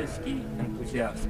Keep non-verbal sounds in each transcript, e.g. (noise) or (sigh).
Уральский энтузиаст.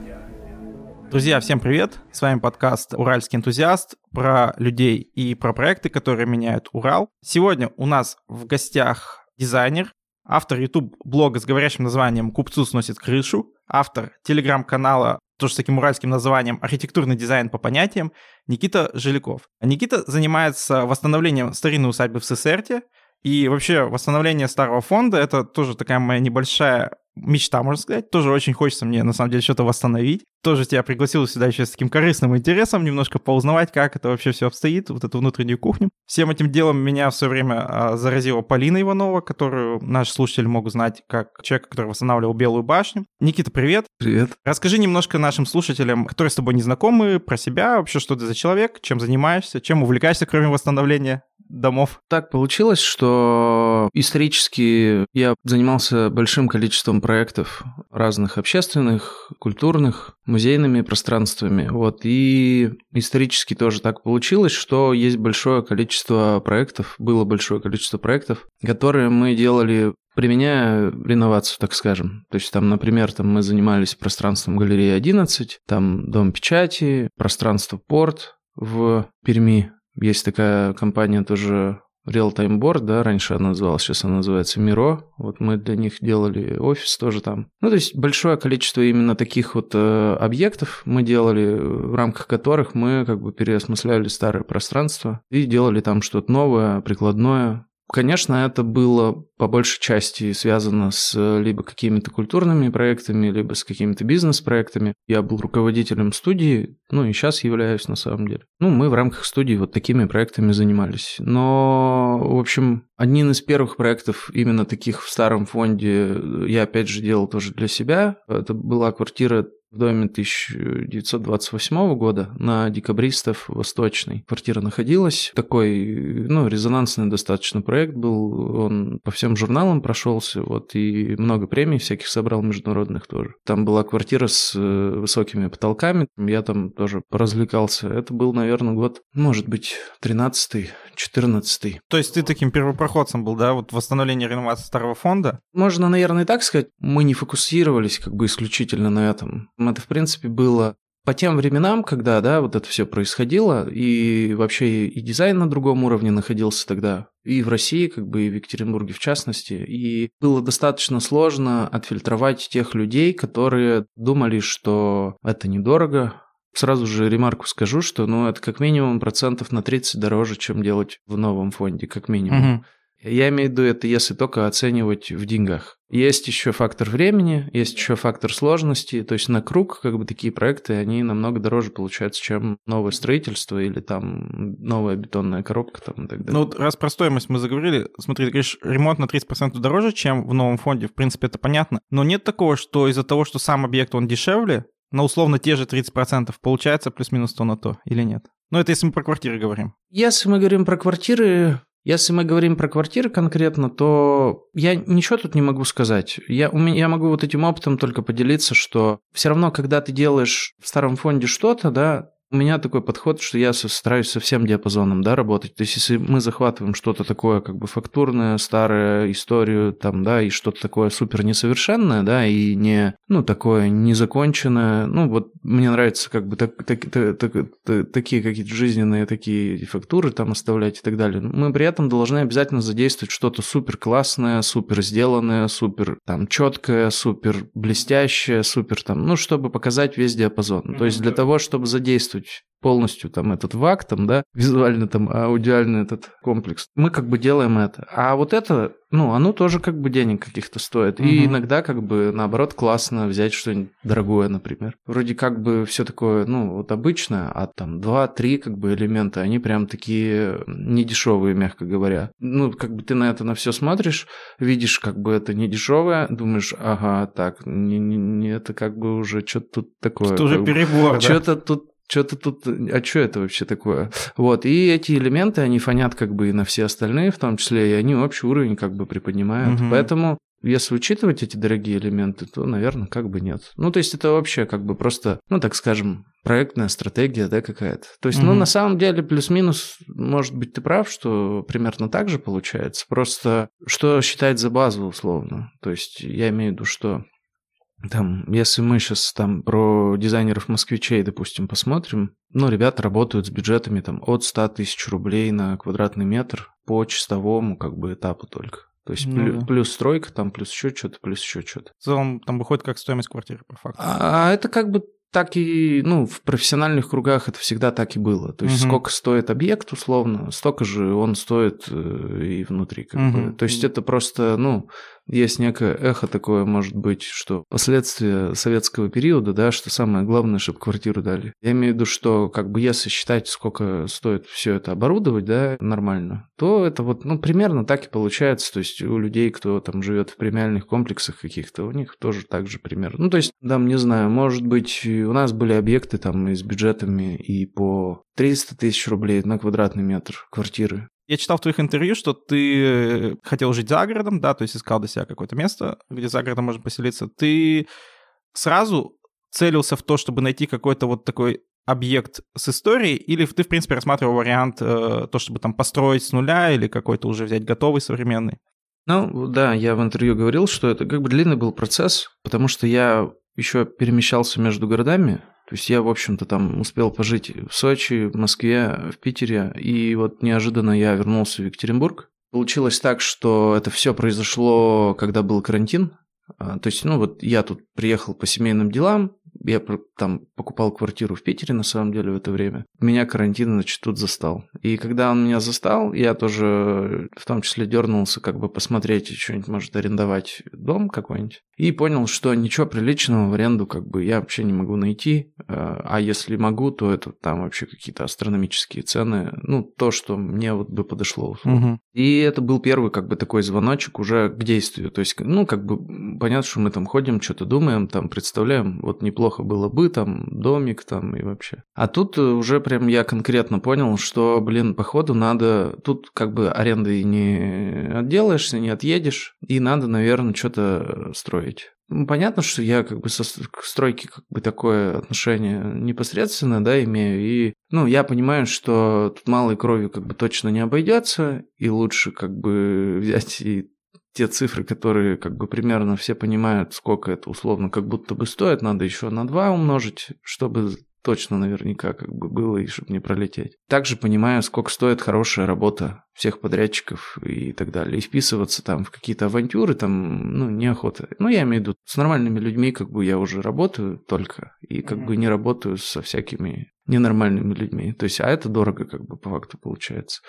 Друзья, всем привет! С вами подкаст «Уральский энтузиаст» про людей и про проекты, которые меняют Урал. Сегодня у нас в гостях дизайнер, автор YouTube-блога с говорящим названием «Купцу сносит крышу», автор телеграм-канала тоже с таким уральским названием «Архитектурный дизайн по понятиям» Никита Жиляков. Никита занимается восстановлением старинной усадьбы в Сесерте, и вообще восстановление старого фонда — это тоже такая моя небольшая мечта, можно сказать. Тоже очень хочется мне, на самом деле, что-то восстановить. Тоже тебя пригласил сюда еще с таким корыстным интересом, немножко поузнавать, как это вообще все обстоит, вот эту внутреннюю кухню. Всем этим делом меня все время а, заразила Полина Иванова, которую наши слушатели могут знать как человек, который восстанавливал Белую башню. Никита, привет. Привет. Расскажи немножко нашим слушателям, которые с тобой не знакомы, про себя, вообще, что ты за человек, чем занимаешься, чем увлекаешься, кроме восстановления домов. Так получилось, что исторически я занимался большим количеством проектов разных общественных, культурных, музейными пространствами. Вот. И исторически тоже так получилось, что есть большое количество проектов, было большое количество проектов, которые мы делали применяя реновацию, так скажем. То есть там, например, там мы занимались пространством галереи 11, там Дом печати, пространство Порт в Перми. Есть такая компания тоже Real Time Board, да, раньше она называлась, сейчас она называется Миро. Вот мы для них делали офис тоже там. Ну, то есть большое количество именно таких вот э, объектов мы делали, в рамках которых мы как бы переосмысляли старое пространство и делали там что-то новое, прикладное, Конечно, это было по большей части связано с э, либо какими-то культурными проектами, либо с какими-то бизнес-проектами. Я был руководителем студии, ну и сейчас являюсь на самом деле. Ну, мы в рамках студии вот такими проектами занимались. Но, в общем, один из первых проектов именно таких в старом фонде я опять же делал тоже для себя. Это была квартира в доме 1928 года на Декабристов Восточной. Квартира находилась. Такой, ну, резонансный достаточно проект был. Он по всем журналам прошелся, вот, и много премий всяких собрал международных тоже. Там была квартира с э, высокими потолками. Я там тоже развлекался. Это был, наверное, год, может быть, 13-й, 14 То есть ты таким первопроходцем был, да, вот восстановление реновации старого фонда? Можно, наверное, и так сказать. Мы не фокусировались как бы исключительно на этом. Это, в принципе, было по тем временам, когда, да, вот это все происходило, и вообще и дизайн на другом уровне находился тогда, и в России, как бы, и в Екатеринбурге в частности, и было достаточно сложно отфильтровать тех людей, которые думали, что это недорого, Сразу же ремарку скажу, что ну, это как минимум процентов на 30 дороже, чем делать в новом фонде, как минимум. Угу. Я имею в виду это, если только оценивать в деньгах. Есть еще фактор времени, есть еще фактор сложности. То есть на круг, как бы такие проекты, они намного дороже получаются, чем новое строительство или там новая бетонная коробка там и так далее. Ну вот раз про стоимость мы заговорили, смотри, ты говоришь, ремонт на 30% дороже, чем в новом фонде, в принципе, это понятно. Но нет такого, что из-за того, что сам объект, он дешевле, на условно те же 30% получается плюс-минус то на то или нет? Ну, это если мы про квартиры говорим. Если мы говорим про квартиры, если мы говорим про квартиры конкретно, то я ничего тут не могу сказать. Я, у меня, я могу вот этим опытом только поделиться, что все равно, когда ты делаешь в старом фонде что-то, да, у меня такой подход, что я стараюсь со всем диапазоном да, работать. То есть, если мы захватываем что-то такое, как бы фактурное, старое, историю, там, да, и что-то такое супер несовершенное, да, и не, ну, такое незаконченное, ну, вот мне нравится как бы так, так, так, так, такие какие-то жизненные такие фактуры там оставлять и так далее. Мы при этом должны обязательно задействовать что-то супер классное, супер сделанное, супер там четкое, супер блестящее, супер там, ну, чтобы показать весь диапазон. То есть для того, чтобы задействовать задействовать полностью там этот ВАК, там, да, визуально там аудиальный этот комплекс. Мы как бы делаем это. А вот это, ну, оно тоже как бы денег каких-то стоит. Угу. И иногда как бы наоборот классно взять что-нибудь дорогое, например. Вроде как бы все такое, ну, вот обычное, а там два-три как бы элемента, они прям такие недешевые, мягко говоря. Ну, как бы ты на это на все смотришь, видишь, как бы это недешевое, думаешь, ага, так, не, не, не это как бы уже что-то тут такое. Что уже перебор, да? Что-то тут что-то тут, а что это вообще такое? Вот, и эти элементы, они фонят как бы и на все остальные в том числе, и они общий уровень как бы приподнимают. Угу. Поэтому если учитывать эти дорогие элементы, то, наверное, как бы нет. Ну, то есть это вообще как бы просто, ну, так скажем, проектная стратегия, да, какая-то. То есть, угу. ну, на самом деле, плюс-минус, может быть, ты прав, что примерно так же получается. Просто что считать за базу, условно. То есть я имею в виду, что Там, если мы сейчас там про дизайнеров москвичей, допустим, посмотрим, ну, ребята работают с бюджетами там от 100 тысяч рублей на квадратный метр по чистовому как бы этапу только. То есть ну, плюс, да. плюс стройка, там плюс еще что-то, плюс еще что-то. В целом там выходит как стоимость квартиры по факту. А, а это как бы так и, ну, в профессиональных кругах это всегда так и было. То есть, угу. сколько стоит объект, условно, столько же он стоит э, и внутри, как угу. бы. То есть, это просто, ну, есть некое эхо такое, может быть, что последствия советского периода, да, что самое главное, чтобы квартиру дали. Я имею в виду, что как бы если считать, сколько стоит все это оборудовать, да, нормально, то это вот, ну, примерно так и получается. То есть у людей, кто там живет в премиальных комплексах каких-то, у них тоже так же примерно. Ну, то есть, да, не знаю, может быть, у нас были объекты там и с бюджетами и по 300 тысяч рублей на квадратный метр квартиры. Я читал в твоих интервью, что ты э, хотел жить за городом, да, то есть искал для себя какое-то место, где за городом можно поселиться. Ты сразу целился в то, чтобы найти какой-то вот такой объект с историей, или ты, в принципе, рассматривал вариант э, то, чтобы там построить с нуля или какой-то уже взять готовый современный? Ну, да, я в интервью говорил, что это как бы длинный был процесс, потому что я еще перемещался между городами, то есть я, в общем-то, там успел пожить в Сочи, в Москве, в Питере, и вот неожиданно я вернулся в Екатеринбург. Получилось так, что это все произошло, когда был карантин. А, то есть, ну вот я тут приехал по семейным делам, я там покупал квартиру в Питере, на самом деле, в это время. Меня карантин, значит, тут застал. И когда он меня застал, я тоже в том числе дернулся, как бы посмотреть, что-нибудь может арендовать дом какой-нибудь. И понял, что ничего приличного в аренду как бы я вообще не могу найти. А, а если могу, то это там вообще какие-то астрономические цены. Ну, то, что мне вот бы подошло. Угу. И это был первый как бы такой звоночек уже к действию. То есть, ну, как бы понятно, что мы там ходим, что-то думаем, там представляем, вот неплохо неплохо было бы, там, домик там и вообще. А тут э, уже прям я конкретно понял, что, блин, походу надо, тут как бы аренды не отделаешься, не отъедешь, и надо, наверное, что-то строить. Ну, понятно, что я как бы со к стройке как бы такое отношение непосредственно, да, имею. И, ну, я понимаю, что тут малой кровью как бы точно не обойдется, и лучше как бы (laughs) взять и те цифры, которые как бы примерно все понимают, сколько это условно как будто бы стоит, надо еще на 2 умножить, чтобы точно наверняка как бы было и чтобы не пролететь. Также понимаю, сколько стоит хорошая работа всех подрядчиков и так далее. И вписываться там в какие-то авантюры, там, ну, неохота. Ну, я имею в виду, с нормальными людьми как бы я уже работаю только, и как mm-hmm. бы не работаю со всякими ненормальными людьми. То есть, а это дорого как бы по факту получается.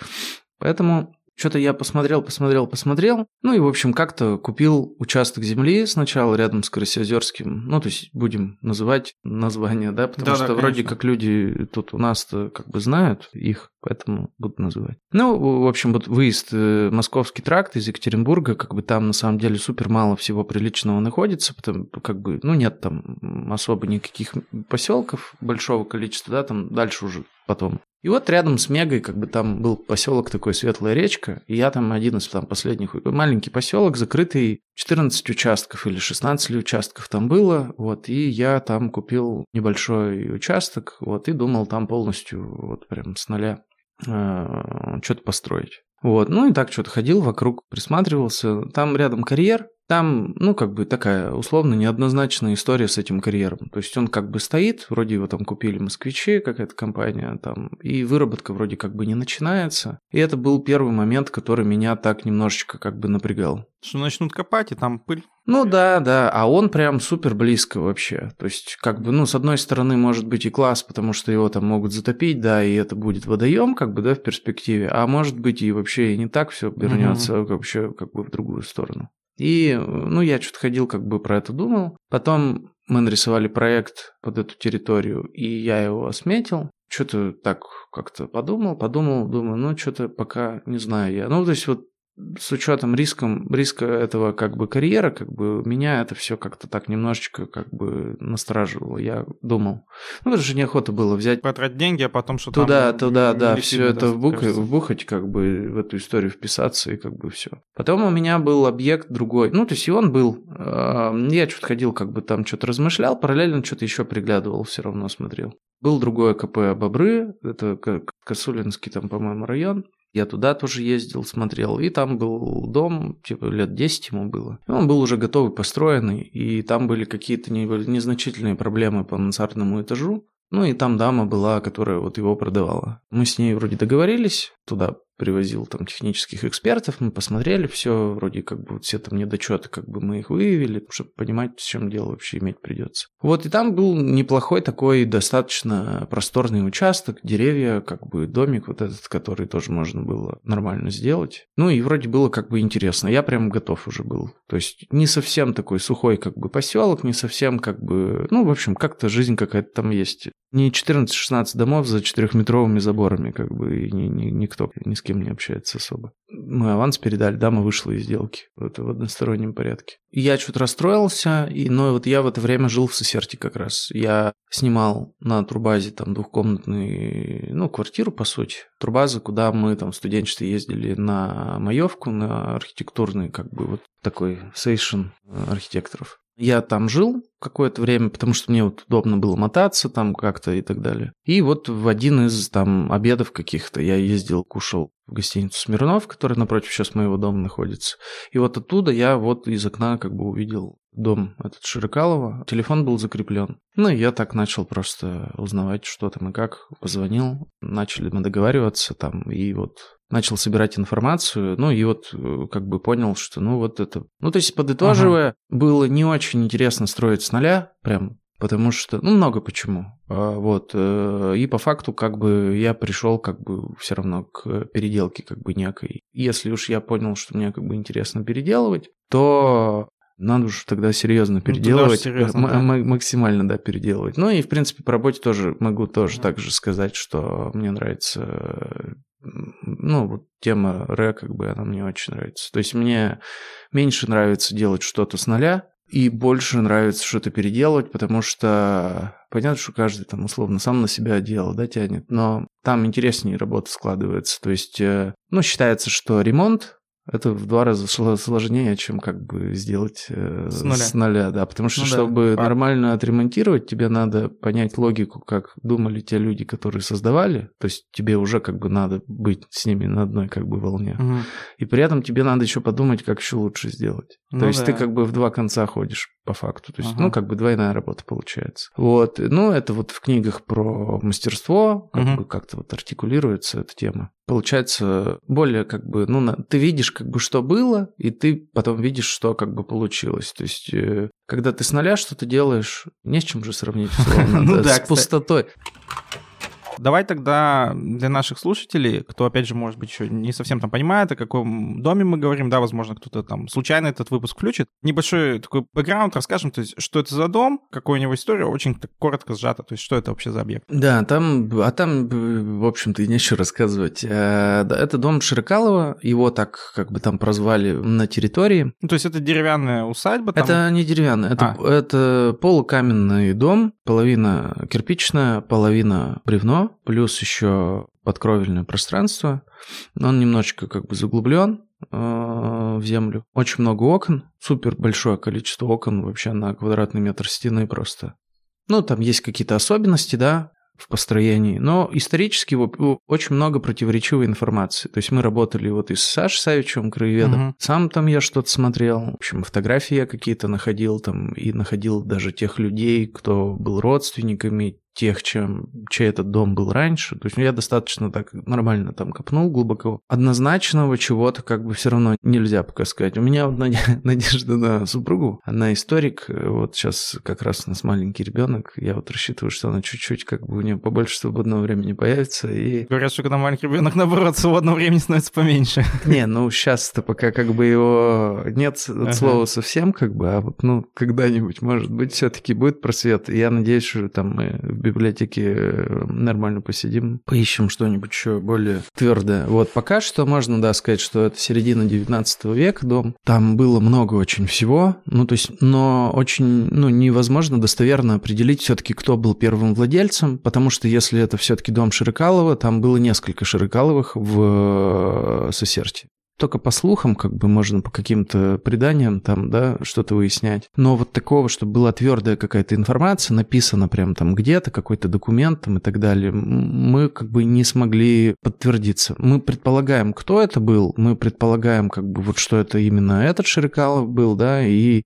Поэтому что-то я посмотрел, посмотрел, посмотрел. Ну и, в общем, как-то купил участок земли сначала рядом с Красиозерским. Ну, то есть будем называть название, да, потому да, что да, вроде как люди тут у нас-то как бы знают их, поэтому буду называть. Ну, в общем, вот выезд э, Московский тракт из Екатеринбурга, как бы там на самом деле супер мало всего приличного находится, потому как бы, ну, нет там особо никаких поселков большого количества, да, там дальше уже потом и вот рядом с Мегой, как бы там был поселок такой, Светлая речка, и я там один из там последних, маленький поселок, закрытый, 14 участков или 16 участков там было, вот, и я там купил небольшой участок, вот, и думал там полностью, вот, прям с нуля э, что-то построить. Вот, ну и так что-то ходил вокруг, присматривался. Там рядом карьер, там, ну, как бы такая условно неоднозначная история с этим карьером. То есть он как бы стоит, вроде его там купили москвичи, какая-то компания там, и выработка вроде как бы не начинается. И это был первый момент, который меня так немножечко как бы напрягал. Что начнут копать, и там пыль. Ну да, да, а он прям супер близко вообще. То есть, как бы, ну, с одной стороны, может быть и класс, потому что его там могут затопить, да, и это будет водоем, как бы, да, в перспективе, а может быть и вообще и не так все вернется, угу. вообще как бы в другую сторону. И, ну, я что-то ходил, как бы про это думал. Потом мы нарисовали проект под эту территорию, и я его осметил. Что-то так как-то подумал, подумал, думаю, ну, что-то пока не знаю я. Ну, то есть вот с учетом риском, риска этого как бы карьера, как бы меня это все как-то так немножечко как бы настораживало. Я думал, ну это же неохота было взять... Потратить деньги, а потом что-то... Туда, туда, да, все это вбух... вбухать, как бы в эту историю вписаться и как бы все. Потом у меня был объект другой, ну то есть и он был, э, я что-то ходил, как бы там что-то размышлял, параллельно что-то еще приглядывал, все равно смотрел. Был другой КП Бобры, это Косулинский там, по-моему, район. Я туда тоже ездил, смотрел. И там был дом, типа лет 10 ему было. И он был уже готовый, построенный. И там были какие-то незначительные проблемы по мансардному этажу. Ну и там дама была, которая вот его продавала. Мы с ней вроде договорились, туда привозил там технических экспертов, мы посмотрели все, вроде как бы все там недочеты, как бы мы их выявили, чтобы понимать, с чем дело вообще иметь придется. Вот, и там был неплохой такой достаточно просторный участок, деревья, как бы домик вот этот, который тоже можно было нормально сделать. Ну и вроде было как бы интересно, я прям готов уже был. То есть не совсем такой сухой как бы поселок, не совсем как бы, ну, в общем, как-то жизнь какая-то там есть. Не 14-16 домов за четырехметровыми заборами, как бы, и ни, ни, никто ни с кем кем не общается особо. Мы аванс передали, дама вышла из сделки. Это в одностороннем порядке. Я что-то расстроился, и, но вот я в это время жил в Сосерте как раз. Я снимал на турбазе там двухкомнатную, ну, квартиру, по сути. Турбаза, куда мы там в студенчестве ездили на маевку, на архитектурный, как бы вот такой сейшн архитекторов. Я там жил какое-то время, потому что мне вот удобно было мотаться там как-то и так далее. И вот в один из там обедов каких-то я ездил, кушал в гостиницу Смирнов, которая напротив сейчас моего дома находится. И вот оттуда я вот из окна как бы увидел дом этот Широкалова. Телефон был закреплен. Ну, и я так начал просто узнавать, что там и как. Позвонил, начали мы договариваться там, и вот начал собирать информацию, ну и вот э, как бы понял, что ну вот это... Ну то есть подытоживая, ага. было не очень интересно строить с нуля, прям потому что, ну, много почему. А, вот, э, и по факту, как бы, я пришел, как бы, все равно к переделке, как бы, некой. Если уж я понял, что мне, как бы, интересно переделывать, то надо уж тогда серьезно ну, переделывать, ну, серьезно, да. максимально, да, переделывать. Ну и, в принципе, по работе тоже могу тоже mm. так же сказать, что мне нравится ну, вот тема ре, как бы, она мне очень нравится. То есть мне меньше нравится делать что-то с нуля, и больше нравится что-то переделывать, потому что понятно, что каждый там условно сам на себя дело, да, тянет, но там интереснее работа складывается. То есть, э, ну, считается, что ремонт это в два раза сложнее, чем как бы сделать э, с, нуля. с нуля, да. Потому что, ну, чтобы да. нормально отремонтировать, тебе надо понять логику, как думали те люди, которые создавали. То есть тебе уже как бы надо быть с ними на одной как бы волне. Угу. И при этом тебе надо еще подумать, как еще лучше сделать. Ну, То есть да. ты как бы в два конца ходишь по факту. То есть, угу. ну, как бы двойная работа получается. Вот. Ну, это вот в книгах про мастерство, как угу. бы как-то вот артикулируется эта тема получается более как бы, ну, ты видишь как бы, что было, и ты потом видишь, что как бы получилось. То есть, э, когда ты с нуля что-то делаешь, не с чем же сравнить, (laughs) ну с пустотой. Давай тогда для наших слушателей, кто, опять же, может быть, еще не совсем там понимает, о каком доме мы говорим, да, возможно, кто-то там случайно этот выпуск включит, небольшой такой бэкграунд расскажем, то есть, что это за дом, какая у него история, очень так коротко сжато, то есть, что это вообще за объект. Да, там, а там, в общем-то, и нечего рассказывать. Э, это дом Широкалова, его так как бы там прозвали на территории. Ну, то есть, это деревянная усадьба? Там... Это не деревянная, это, а. это полукаменный дом, половина кирпичная, половина бревно, плюс еще подкровельное пространство. Он немножечко как бы заглублен э, в землю. Очень много окон, супер большое количество окон вообще на квадратный метр стены просто. Ну, там есть какие-то особенности, да, в построении, но исторически очень много противоречивой информации. То есть мы работали вот и с Сашей Савичевым, краеведом, угу. сам там я что-то смотрел, в общем, фотографии я какие-то находил там, и находил даже тех людей, кто был родственниками тех, чем, чей этот дом был раньше. То есть я достаточно так нормально там копнул глубоко. Однозначного чего-то как бы все равно нельзя пока сказать. У меня вот (laughs) надежда на супругу. Она историк. Вот сейчас как раз у нас маленький ребенок. Я вот рассчитываю, что она чуть-чуть как бы у нее побольше свободного времени появится. И... Говорят, что когда маленький ребенок, наоборот, свободного времени становится поменьше. (laughs) Не, ну сейчас-то пока как бы его нет от ага. слова совсем, как бы, а вот ну когда-нибудь, может быть, все-таки будет просвет. Я надеюсь, что там мы библиотеке э, нормально посидим, поищем что-нибудь еще более твердое. Вот пока что можно, да, сказать, что это середина 19 века дом. Там было много очень всего, ну, то есть, но очень, ну, невозможно достоверно определить все-таки, кто был первым владельцем, потому что если это все-таки дом Широкалова, там было несколько Широкаловых в э, Сосерте. Только по слухам, как бы можно по каким-то преданиям там, да, что-то выяснять. Но вот такого, чтобы была твердая какая-то информация, написана прям там где-то, какой-то документ там и так далее, мы как бы не смогли подтвердиться. Мы предполагаем, кто это был, мы предполагаем, как бы вот что это именно этот Ширикалов был, да, и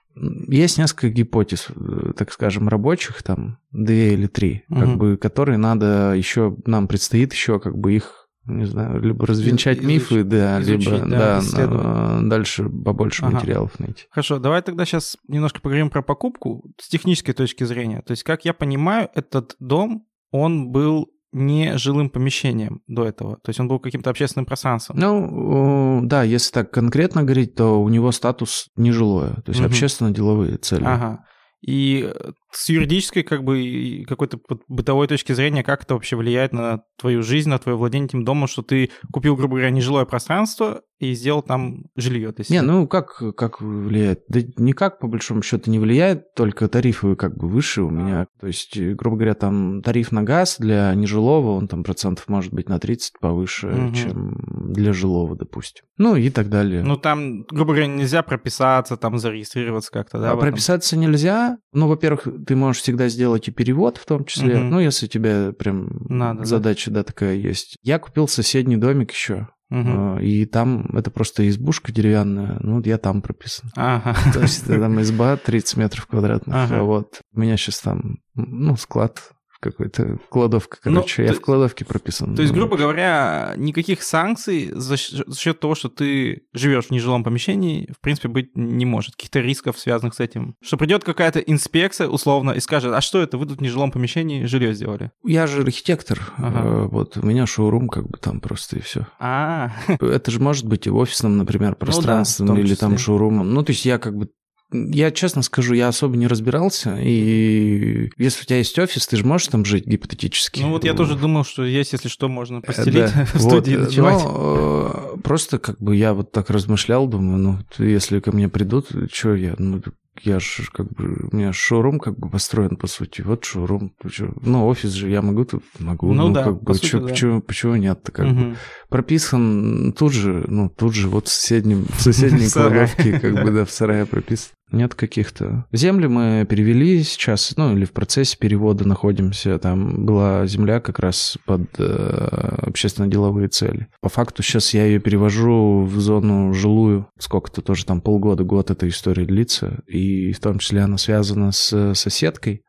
есть несколько гипотез, э, так скажем, рабочих, там, две или три, угу. как бы, которые надо еще, нам предстоит еще как бы их не знаю, либо развенчать Изуч... мифы, да, изучить, либо да, да, дальше побольше ага. материалов найти. Хорошо, давай тогда сейчас немножко поговорим про покупку с технической точки зрения. То есть, как я понимаю, этот дом, он был не жилым помещением до этого. То есть он был каким-то общественным пространством. Ну, да, если так конкретно говорить, то у него статус нежилое, то есть угу. общественно-деловые цели. Ага. И с юридической, как бы, какой-то бытовой точки зрения, как это вообще влияет на твою жизнь, на твое владение этим домом, что ты купил, грубо говоря, нежилое пространство и сделал там жилье? То есть... Не, ну как, как влияет? Да никак, по большому счету, не влияет, только тарифы как бы выше у меня. То есть, грубо говоря, там тариф на газ для нежилого, он там процентов может быть на 30 повыше, угу. чем для жилого, допустим. Ну и так далее. Ну там, грубо говоря, нельзя прописаться, там зарегистрироваться как-то, да? А прописаться нельзя. Ну, во-первых, ты можешь всегда сделать и перевод в том числе, угу. ну, если у тебя прям Надо, задача, да? да, такая есть. Я купил соседний домик еще, Угу. И там это просто избушка деревянная, ну, я там прописан. Ага. То есть там (laughs) изба 30 метров квадратных, ага. а вот у меня сейчас там, ну, склад какой-то кладовка, ну, короче. Ну, я то, в кладовке прописан. То есть, грубо говоря, никаких санкций за, за счет того, что ты живешь в нежилом помещении, в принципе, быть не может. Каких-то рисков, связанных с этим. Что придет какая-то инспекция, условно, и скажет, а что это, вы тут в нежилом помещении жилье сделали? Я же архитектор. Ага. Э, вот у меня шоурум как бы там просто и все. А. Это же может быть и в офисном, например, пространстве, ну, да, или там шоурумом. Ну, то есть я как бы я честно скажу, я особо не разбирался, и если у тебя есть офис, ты же можешь там жить гипотетически. Ну вот я тоже думал, что есть, если что, можно постелить да. (laughs) в студии вот. ночевать. Но, э, просто как бы я вот так размышлял, думаю, ну если ко мне придут, что я, ну я же как бы, у меня шоурум как бы построен, по сути. Вот шоурум. Ну, офис же я могу тут, могу. Ну, ну да, как бы, сути, чё, да. почему, почему нет-то как угу. бы. Прописан тут же, ну, тут же вот в соседнем, в соседней (laughs) кладовке, как бы, да, в сарае прописан. Нет каких-то. Земли мы перевели сейчас, ну, или в процессе перевода находимся. Там была земля как раз под э, общественно-деловые цели. По факту сейчас я ее перевожу в зону жилую. Сколько-то тоже там полгода, год эта история длится. И в том числе она связана с соседкой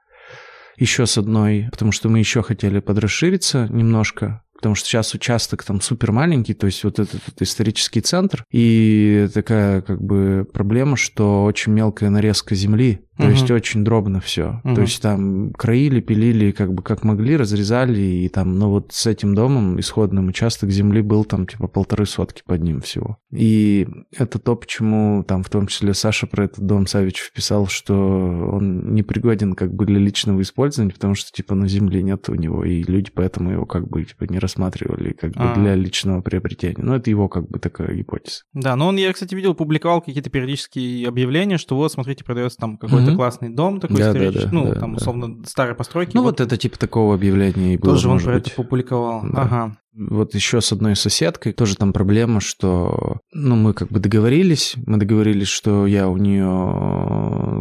еще с одной, потому что мы еще хотели подрасшириться немножко, потому что сейчас участок там супер маленький, то есть вот этот, этот исторический центр, и такая как бы проблема, что очень мелкая нарезка земли, то угу. есть очень дробно все. Угу. То есть там краили, пилили, как бы как могли, разрезали, и там, ну вот с этим домом исходным участок земли был там типа полторы сотки под ним всего. И это то, почему там в том числе Саша про этот дом Савич писал, что он не пригоден как бы для личного использования, потому что типа на земле нет у него, и люди поэтому его как бы типа не рассматривали как бы А-а-а. для личного приобретения. Ну это его как бы такая гипотеза. Да, но он, я, кстати, видел, публиковал какие-то периодические объявления, что вот, смотрите, продается там какой-то какой-то классный дом такой да, исторический, да, да, ну, да, там, условно, да. старой постройки. Ну, вот, вот это типа такого объявления и было, Тоже он про это публиковал. Да. Ага. Вот еще с одной соседкой тоже там проблема, что, ну, мы как бы договорились, мы договорились, что я у нее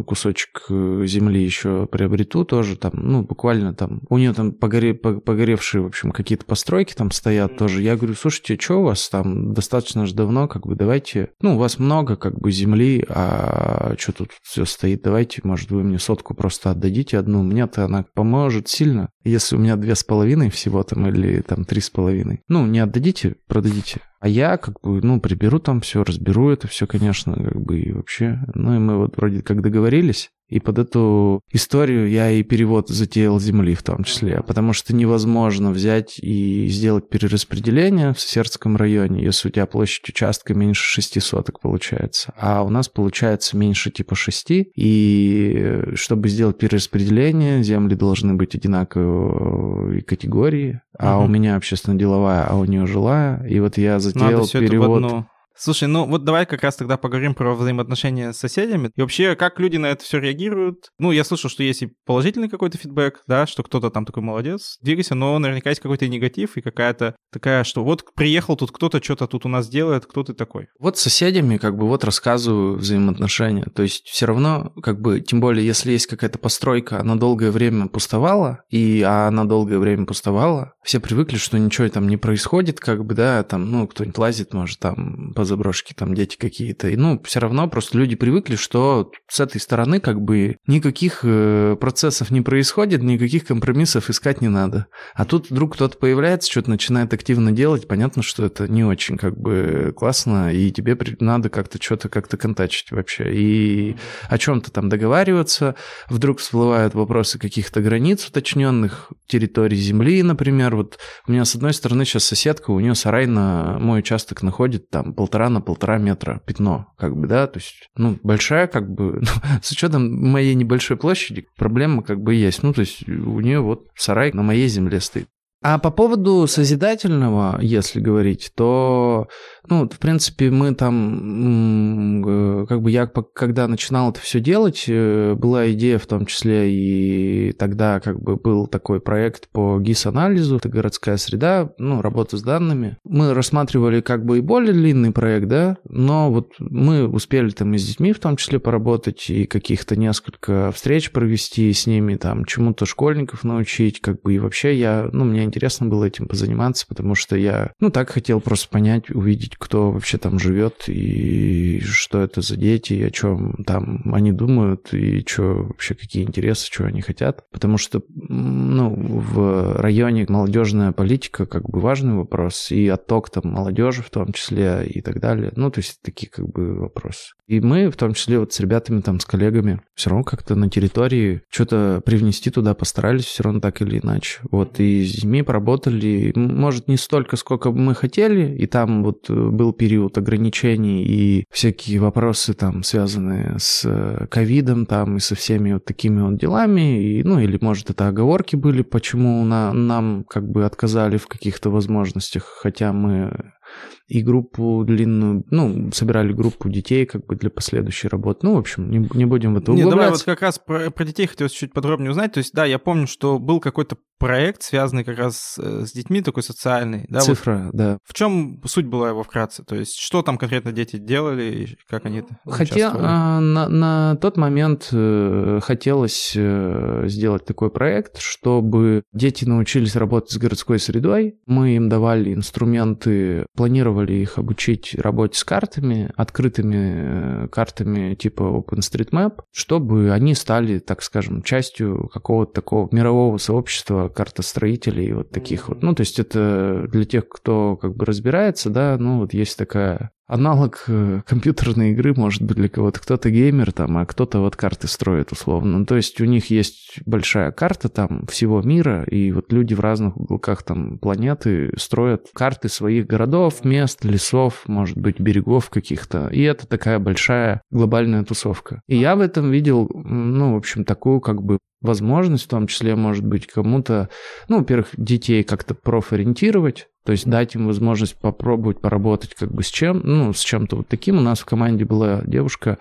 кусочек земли еще приобрету тоже там, ну, буквально там, у нее там погоре, погоревшие, в общем, какие-то постройки там стоят тоже. Я говорю, слушайте, что у вас там достаточно же давно, как бы давайте, ну, у вас много как бы земли, а что тут все стоит, давайте, может, вы мне сотку просто отдадите одну, мне-то она поможет сильно, если у меня две с половиной всего там или там три с половиной. Ну, не отдадите, продадите. А я как бы, ну, приберу там все, разберу это все, конечно, как бы и вообще. Ну, и мы вот вроде как договорились. И под эту историю я и перевод затеял земли в том числе, потому что невозможно взять и сделать перераспределение в Сесердском районе, если у тебя площадь участка меньше 6 соток получается, а у нас получается меньше типа 6, и чтобы сделать перераспределение, земли должны быть одинаковой категории, а угу. у меня общественно-деловая, а у нее жилая, и вот я затеял перевод Слушай, ну вот давай как раз тогда поговорим про взаимоотношения с соседями. И вообще, как люди на это все реагируют. Ну, я слышал, что есть и положительный какой-то фидбэк, да, что кто-то там такой молодец, двигайся, но наверняка есть какой-то негатив и какая-то такая, что вот приехал тут кто-то, что-то тут у нас делает, кто ты такой? Вот с соседями как бы вот рассказываю взаимоотношения. То есть все равно, как бы, тем более, если есть какая-то постройка, она долгое время пустовала, и а она долгое время пустовала, все привыкли, что ничего там не происходит, как бы, да, там, ну, кто-нибудь лазит, может, там, по заброшке, там, дети какие-то. И, ну, все равно просто люди привыкли, что с этой стороны, как бы, никаких э, процессов не происходит, никаких компромиссов искать не надо. А тут вдруг кто-то появляется, что-то начинает активно делать, понятно, что это не очень, как бы, классно, и тебе надо как-то что-то как-то контачить вообще. И о чем-то там договариваться. Вдруг всплывают вопросы каких-то границ уточненных территорий земли, например, вот у меня с одной стороны сейчас соседка, у нее сарай на мой участок находит там полтора на полтора метра пятно, как бы, да, то есть, ну, большая, как бы, (laughs) ну, с учетом моей небольшой площади, проблема как бы есть. Ну, то есть у нее вот сарай на моей земле стоит. А по поводу созидательного, если говорить, то ну, в принципе, мы там, как бы я, когда начинал это все делать, э, была идея в том числе и тогда как бы был такой проект по ГИС-анализу, это городская среда, ну, работа с данными. Мы рассматривали как бы и более длинный проект, да, но вот мы успели там и с детьми в том числе поработать, и каких-то несколько встреч провести с ними, там, чему-то школьников научить, как бы, и вообще я, ну, мне интересно было этим позаниматься, потому что я, ну, так хотел просто понять, увидеть, кто вообще там живет, и что это за дети, о чем там они думают, и что вообще какие интересы, что они хотят. Потому что, ну, в районе молодежная политика как бы важный вопрос, и отток там молодежи в том числе, и так далее. Ну, то есть такие как бы вопросы. И мы, в том числе вот с ребятами там, с коллегами, все равно как-то на территории что-то привнести туда постарались все равно так или иначе. Вот и с детьми поработали, может, не столько, сколько мы хотели, и там вот был период ограничений и всякие вопросы там, связанные с э, ковидом там и со всеми вот такими вот делами, и, ну, или, может, это оговорки были, почему на, нам как бы отказали в каких-то возможностях, хотя мы и группу длинную, ну, собирали группу детей как бы для последующей работы. Ну, в общем, не, не будем в это углубляться. Не, давай вот как раз про, про детей хотелось чуть подробнее узнать. То есть, да, я помню, что был какой-то проект, связанный как раз э, с детьми, такой социальный. Да, Цифра, вот. да. В чем суть была его вкратце? То есть, что там конкретно дети делали и как они это Хотя а, на, на тот момент э, хотелось э, сделать такой проект, чтобы дети научились работать с городской средой. Мы им давали инструменты, планировали планировали их обучить работе с картами, открытыми э, картами типа OpenStreetMap, чтобы они стали, так скажем, частью какого-то такого мирового сообщества картостроителей вот таких вот. Ну, то есть это для тех, кто как бы разбирается, да, ну, вот есть такая аналог э, компьютерной игры, может быть, для кого-то. Кто-то геймер там, а кто-то вот карты строит условно. То есть у них есть большая карта там всего мира, и вот люди в разных уголках там планеты строят карты своих городов, мест, лесов, может быть, берегов каких-то. И это такая большая глобальная тусовка. И я в этом видел, ну, в общем, такую как бы возможность, в том числе, может быть, кому-то, ну, во-первых, детей как-то профориентировать, то есть дать им возможность попробовать поработать как бы с чем, ну, с чем-то вот таким. У нас в команде была девушка,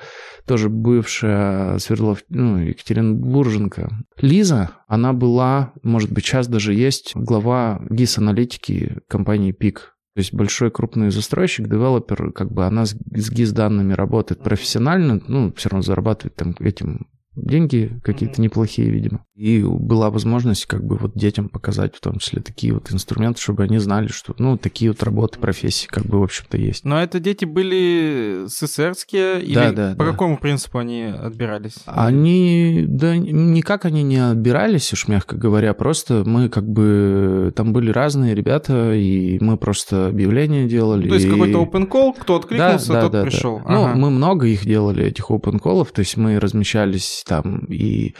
тоже бывшая Свердлов, ну, Екатеринбурженко. Лиза, она была, может быть, сейчас даже есть, глава ГИС-аналитики компании ПИК. То есть большой крупный застройщик, девелопер, как бы она с GIS-данными работает профессионально, ну, все равно зарабатывает там этим деньги какие-то неплохие, видимо. И была возможность как бы вот детям показать в том числе такие вот инструменты, чтобы они знали, что, ну, такие вот работы, профессии как бы, в общем-то, есть. Но это дети были СССРские или да, да, по да. какому принципу они отбирались? Они, да, никак они не отбирались, уж мягко говоря, просто мы как бы, там были разные ребята, и мы просто объявления делали. То есть и... какой-то open call, кто откликнулся, да, да, тот да, пришел. Да. Ага. Ну, мы много их делали, этих open callов, то есть мы размещались там и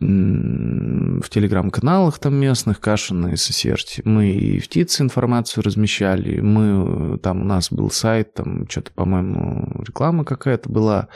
в телеграм-каналах там местных, Кашина и Сосерти. Мы и в ТИЦ информацию размещали, мы, там у нас был сайт, там что-то, по-моему, реклама какая-то была.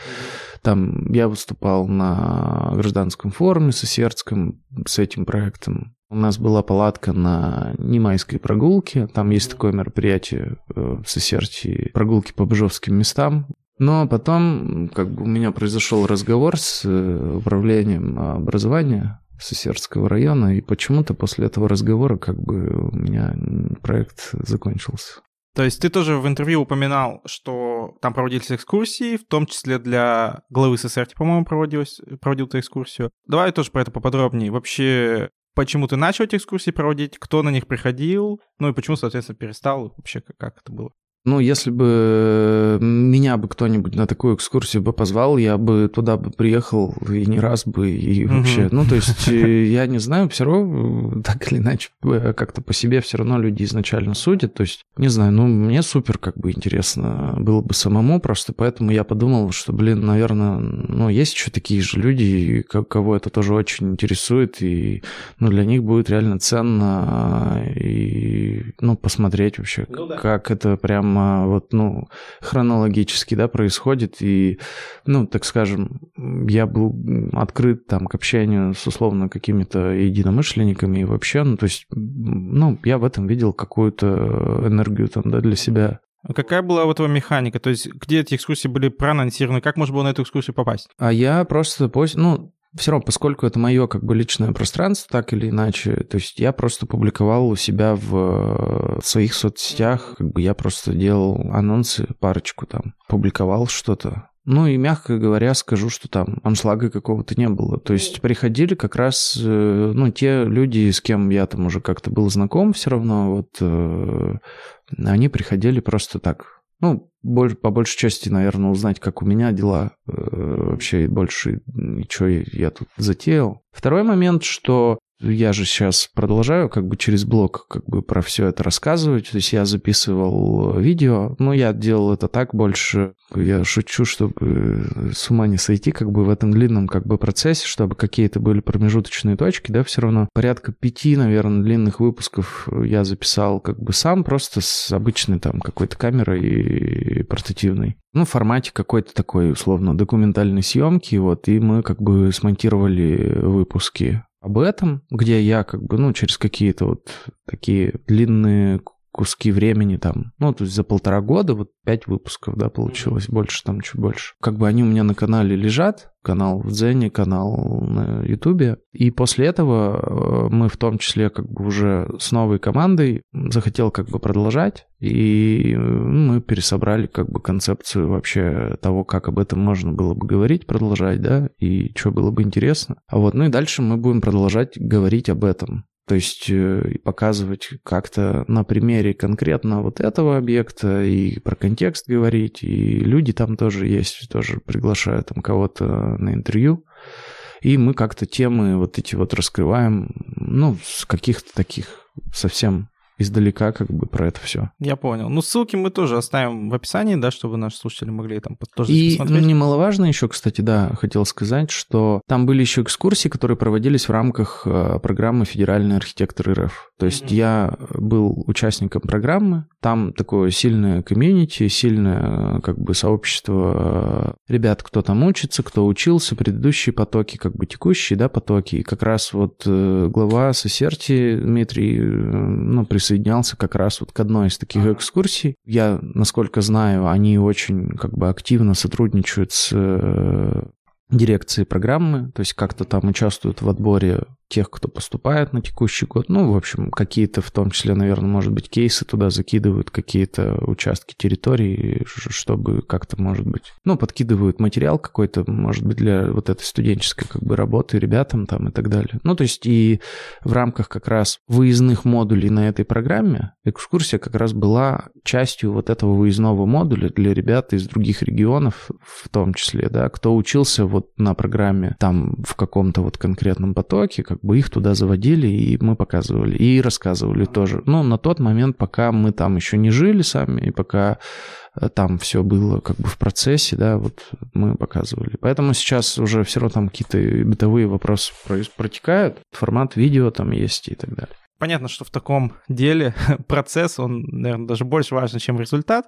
Там я выступал на гражданском форуме Сосердском с этим проектом. У нас была палатка на Немайской прогулке. Там есть такое мероприятие э, в Сосерти, прогулки по бжовским местам. Но потом как бы у меня произошел разговор с э, управлением образования Сосердского района, и почему-то после этого разговора как бы у меня проект закончился. То есть ты тоже в интервью упоминал, что там проводились экскурсии, в том числе для главы ССРТ, по-моему, проводилась, проводил ты экскурсию. Давай тоже про это поподробнее. Вообще, почему ты начал эти экскурсии проводить, кто на них приходил, ну и почему, соответственно, перестал, вообще как, как это было? Ну, если бы меня бы кто-нибудь на такую экскурсию бы позвал, я бы туда бы приехал и не раз бы, и вообще, ну, то есть, э, (laughs) я не знаю, все равно, э, так или иначе, э, как-то по себе все равно люди изначально судят, то есть, не знаю, ну, мне супер как бы интересно было бы самому, просто поэтому я подумал, что, блин, наверное, ну, есть еще такие же люди, кого это тоже очень интересует, и, ну, для них будет реально ценно, и, ну, посмотреть вообще, ну, да. как это прям вот, ну, хронологически, да, происходит, и, ну, так скажем, я был открыт там к общению с условно какими-то единомышленниками и вообще, ну, то есть, ну, я в этом видел какую-то энергию там, да, для себя. А какая была у этого механика? То есть где эти экскурсии были проанонсированы? Как можно было на эту экскурсию попасть? А я просто, ну, все равно, поскольку это мое как бы личное пространство, так или иначе, то есть я просто публиковал у себя в своих соцсетях, как бы я просто делал анонсы, парочку там, публиковал что-то. Ну и, мягко говоря, скажу, что там аншлага какого-то не было. То есть приходили как раз, э, ну, те люди, с кем я там уже как-то был знаком все равно, вот, э, они приходили просто так, ну, больше, по большей части, наверное, узнать, как у меня дела э, вообще больше, и что я, я тут затеял. Второй момент, что я же сейчас продолжаю как бы через блог как бы про все это рассказывать. То есть я записывал видео, но я делал это так больше. Я шучу, чтобы с ума не сойти как бы в этом длинном как бы процессе, чтобы какие-то были промежуточные точки, да, все равно порядка пяти, наверное, длинных выпусков я записал как бы сам, просто с обычной там какой-то камерой и портативной. Ну, в формате какой-то такой, условно, документальной съемки, вот, и мы как бы смонтировали выпуски об этом, где я как бы, ну, через какие-то вот такие длинные куски времени там, ну, то есть за полтора года вот пять выпусков, да, получилось, больше там, чуть больше. Как бы они у меня на канале лежат, канал в Дзене, канал на Ютубе. И после этого э, мы в том числе как бы уже с новой командой захотел как бы продолжать, и мы пересобрали как бы концепцию вообще того, как об этом можно было бы говорить, продолжать, да, и что было бы интересно. А вот, ну и дальше мы будем продолжать говорить об этом. То есть э, показывать как-то на примере конкретно вот этого объекта и про контекст говорить, и люди там тоже есть, тоже приглашают там кого-то на интервью. И мы как-то темы вот эти вот раскрываем, ну, с каких-то таких совсем издалека как бы про это все. Я понял. Ну, ссылки мы тоже оставим в описании, да, чтобы наши слушатели могли там тоже И посмотреть. немаловажно еще, кстати, да, хотел сказать, что там были еще экскурсии, которые проводились в рамках э, программы «Федеральный архитектор РФ». То есть mm-hmm. я был участником программы, там такое сильное комьюнити, сильное как бы сообщество э, ребят, кто там учится, кто учился, предыдущие потоки, как бы текущие, да, потоки. И как раз вот э, глава Сосерти Дмитрий, ну, присоединился присоединялся как раз вот к одной из таких экскурсий. Я, насколько знаю, они очень как бы активно сотрудничают с э, дирекцией программы, то есть как-то там участвуют в отборе тех, кто поступает на текущий год. Ну, в общем, какие-то, в том числе, наверное, может быть, кейсы туда закидывают, какие-то участки территории, чтобы как-то, может быть, ну, подкидывают материал какой-то, может быть, для вот этой студенческой как бы работы ребятам там и так далее. Ну, то есть и в рамках как раз выездных модулей на этой программе экскурсия как раз была частью вот этого выездного модуля для ребят из других регионов, в том числе, да, кто учился вот на программе там в каком-то вот конкретном потоке, как бы их туда заводили, и мы показывали, и рассказывали тоже. Ну, на тот момент, пока мы там еще не жили сами, и пока э, там все было как бы в процессе, да, вот мы показывали. Поэтому сейчас уже все равно там какие-то бытовые вопросы протекают, формат видео там есть и так далее. Понятно, что в таком деле (laughs) процесс, он, наверное, даже больше важен, чем результат.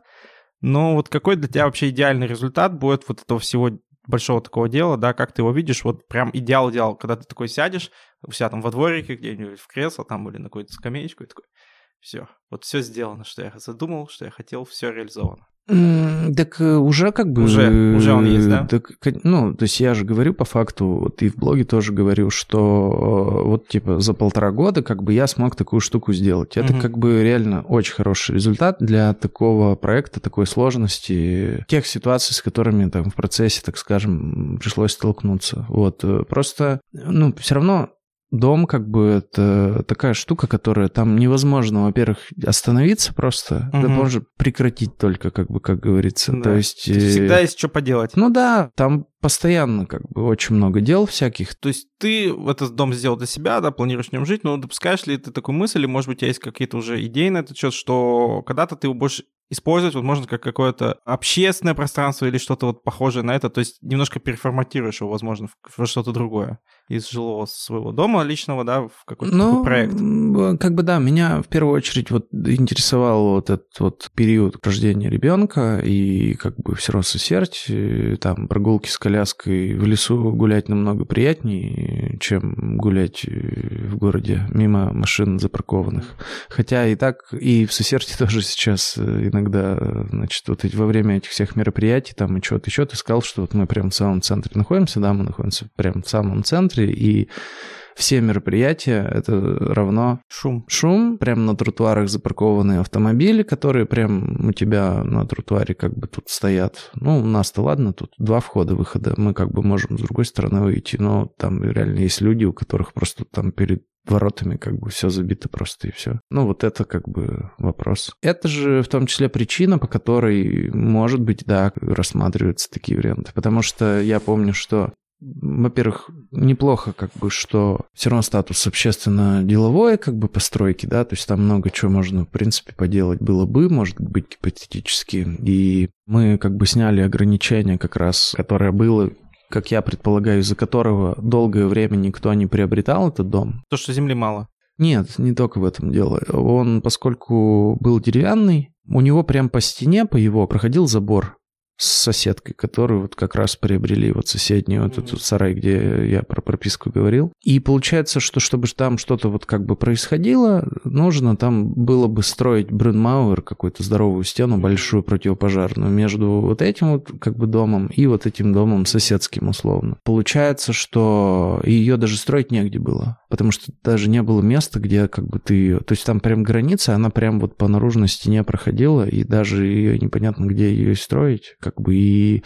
Но вот какой для тебя вообще идеальный результат будет вот этого всего большого такого дела, да, как ты его видишь, вот прям идеал-идеал, когда ты такой сядешь, у себя там во дворике где-нибудь в кресло там или на какую-то скамеечку и такой, все, вот все сделано, что я задумал, что я хотел, все реализовано. Так э, уже как бы... Уже, уже он есть, да? Так, ну, то есть я же говорю по факту, вот и в блоге тоже говорю, что э, вот типа за полтора года как бы я смог такую штуку сделать. Это угу. как бы реально очень хороший результат для такого проекта, такой сложности, тех ситуаций, с которыми там в процессе, так скажем, пришлось столкнуться. Вот, э, просто, ну, все равно дом как бы это такая штука, которая там невозможно, во-первых, остановиться просто, угу. да можно прекратить только, как бы, как говорится. Да. То есть... Всегда есть что поделать. Ну да, там постоянно как бы очень много дел всяких. То есть ты этот дом сделал для себя, да, планируешь в нем жить, но допускаешь ли ты такую мысль, или, может быть, у тебя есть какие-то уже идеи на этот счет, что когда-то ты его больше использовать, возможно, как какое-то общественное пространство или что-то вот похожее на это, то есть немножко переформатируешь его, возможно, в что-то другое из жилого своего дома личного, да, в какой-то ну, проект. Как бы да, меня в первую очередь вот интересовал вот этот вот период рождения ребенка и как бы все равно сосердь, там прогулки с коляской в лесу гулять намного приятнее, чем гулять в городе мимо машин запаркованных. Хотя и так, и в Сосерте (laughs) тоже сейчас иногда, значит, вот во время этих всех мероприятий там и что-то еще, ты сказал, что вот мы прям в самом центре находимся, да, мы находимся прям в самом центре, и все мероприятия — это равно шум. Шум, прям на тротуарах запаркованные автомобили, которые прям у тебя на тротуаре как бы тут стоят. Ну, у нас-то ладно, тут два входа-выхода, мы как бы можем с другой стороны выйти, но там реально есть люди, у которых просто там перед воротами как бы все забито просто и все. Ну, вот это как бы вопрос. Это же в том числе причина, по которой, может быть, да, рассматриваются такие варианты. Потому что я помню, что во-первых, неплохо, как бы, что все равно статус общественно-деловой, как бы, постройки, да, то есть там много чего можно, в принципе, поделать было бы, может быть, гипотетически. И мы, как бы, сняли ограничение как раз, которое было как я предполагаю, из-за которого долгое время никто не приобретал этот дом. То, что земли мало. Нет, не только в этом дело. Он, поскольку был деревянный, у него прям по стене, по его, проходил забор с соседкой, которую вот как раз приобрели вот соседний вот этот сарай, где я про прописку говорил. И получается, что чтобы там что-то вот как бы происходило, нужно там было бы строить Брюнмауэр, какую-то здоровую стену большую противопожарную между вот этим вот как бы домом и вот этим домом соседским условно. Получается, что ее даже строить негде было, потому что даже не было места, где как бы ты ее... То есть там прям граница, она прям вот по наружной стене проходила, и даже ее непонятно, где ее строить как бы и,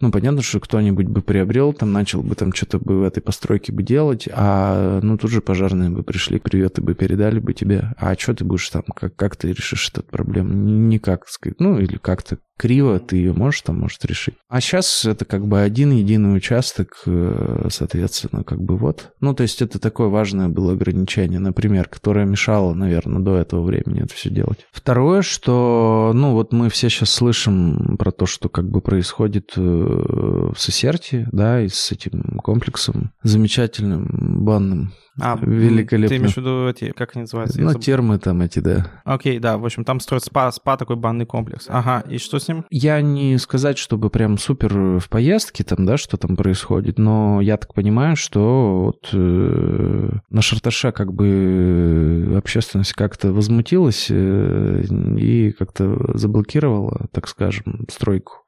ну, понятно, что кто-нибудь бы приобрел, там, начал бы там что-то бы в этой постройке бы делать, а, ну, тут же пожарные бы пришли, приветы бы передали бы тебе, а что ты будешь там, как, как ты решишь эту проблему? Никак, сказать, ну, или как-то криво, ты ее можешь там, может, решить. А сейчас это как бы один единый участок, э, соответственно, как бы вот. Ну, то есть это такое важное было ограничение, например, которое мешало, наверное, до этого времени это все делать. Второе, что, ну, вот мы все сейчас слышим про то, что как бы происходит э, в Сосерте, да, и с этим комплексом замечательным банным а, великолепно. Ты имеешь в виду эти, как они называются? Ну, термы там эти, да. Окей, да, в общем, там строят спа, спа такой банный комплекс. Ага, и что ним? Я не сказать, чтобы прям супер в поездке там, да, что там происходит, но я так понимаю, что вот э, на Шарташе как бы общественность как-то возмутилась э, и как-то заблокировала, так скажем, стройку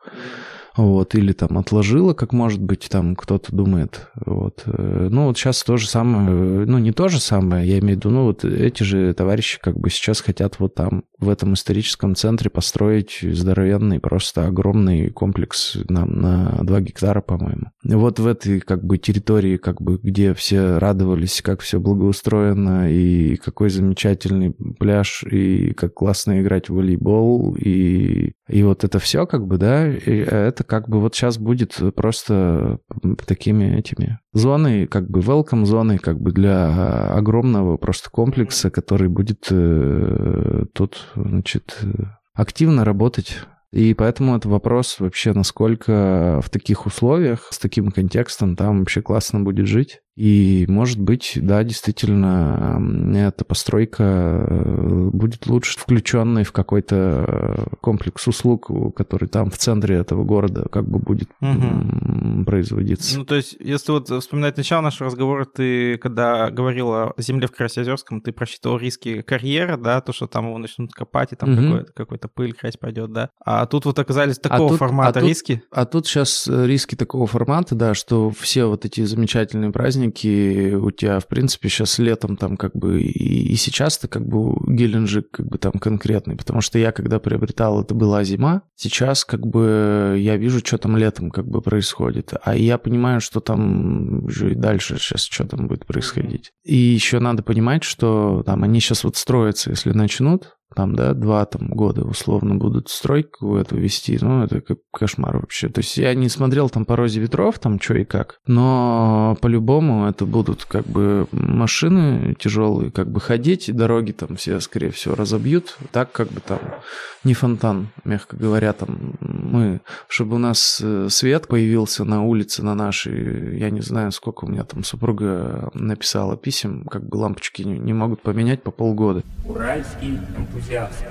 вот, или там отложила, как может быть, там кто-то думает, вот. Э, ну, вот сейчас то же самое, ну, не то же самое, я имею в виду, ну, вот эти же товарищи как бы сейчас хотят вот там, в этом историческом центре построить здоровенный, просто огромный комплекс нам на 2 гектара, по-моему. Вот в этой как бы территории, как бы, где все радовались, как все благоустроено, и какой замечательный пляж, и как классно играть в волейбол, и, и вот это все, как бы, да, это как бы вот сейчас будет просто такими этими зоной, как бы welcome зоной, как бы для огромного просто комплекса, который будет э, тут, значит, активно работать и поэтому это вопрос вообще, насколько в таких условиях, с таким контекстом там вообще классно будет жить. И, может быть, да, действительно, эта постройка э, будет лучше включенной в какой-то э, комплекс услуг, который там в центре этого города как бы будет угу. производиться. Ну, то есть, если вот вспоминать начало нашего разговора, ты, когда говорил о земле в Красноозерском, ты просчитывал риски карьеры, да, то, что там его начнут копать, и там угу. какой-то, какой-то пыль, грязь пойдет, да. А тут вот оказались а такого а тут, формата а риски. Тут, а тут сейчас э, риски такого формата, да, что все вот эти замечательные праздники, праздники у тебя, в принципе, сейчас летом там как бы и, и сейчас-то как бы Геленджик как бы там конкретный, потому что я когда приобретал, это была зима, сейчас как бы я вижу, что там летом как бы происходит, а я понимаю, что там и дальше сейчас что там будет происходить. И еще надо понимать, что там они сейчас вот строятся, если начнут, там, да, два там года условно будут стройку эту вести, ну, это кошмар вообще. То есть я не смотрел там по розе ветров, там, что и как, но по-любому это будут как бы машины тяжелые, как бы ходить, и дороги там все, скорее всего, разобьют, так как бы там не фонтан, мягко говоря, там мы, чтобы у нас э, свет появился на улице на нашей, я не знаю, сколько у меня там супруга написала писем, как бы лампочки не, не могут поменять по полгода. Уральский энтузиаст.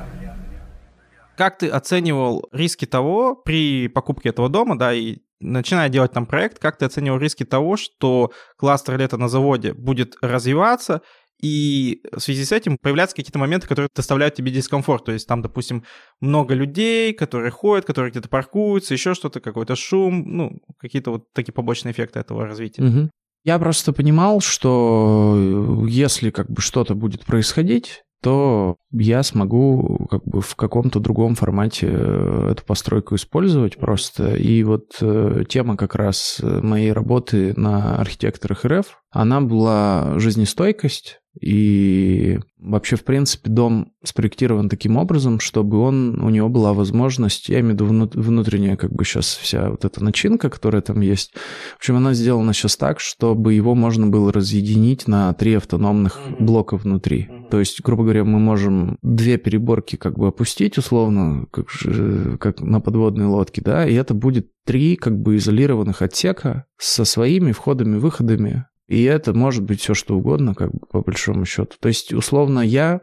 Как ты оценивал риски того при покупке этого дома, да, и начиная делать там проект, как ты оценивал риски того, что кластер лета на заводе будет развиваться, и в связи с этим появляются какие-то моменты, которые доставляют тебе дискомфорт. То есть там, допустим, много людей, которые ходят, которые где-то паркуются, еще что-то, какой-то шум, ну, какие-то вот такие побочные эффекты этого развития. Угу. Я просто понимал, что если как бы что-то будет происходить, то я смогу как бы в каком-то другом формате э, эту постройку использовать просто. И вот э, тема как раз моей работы на архитекторах РФ, она была жизнестойкость, и вообще, в принципе, дом спроектирован таким образом, чтобы он, у него была возможность, я имею в виду внутренняя, как бы сейчас вся вот эта начинка, которая там есть. В общем, она сделана сейчас так, чтобы его можно было разъединить на три автономных блока внутри. То есть, грубо говоря, мы можем две переборки как бы опустить условно, как, как на подводной лодке, да, и это будет три как бы изолированных отсека со своими входами-выходами и это может быть все что угодно, как бы по большому счету. То есть, условно, я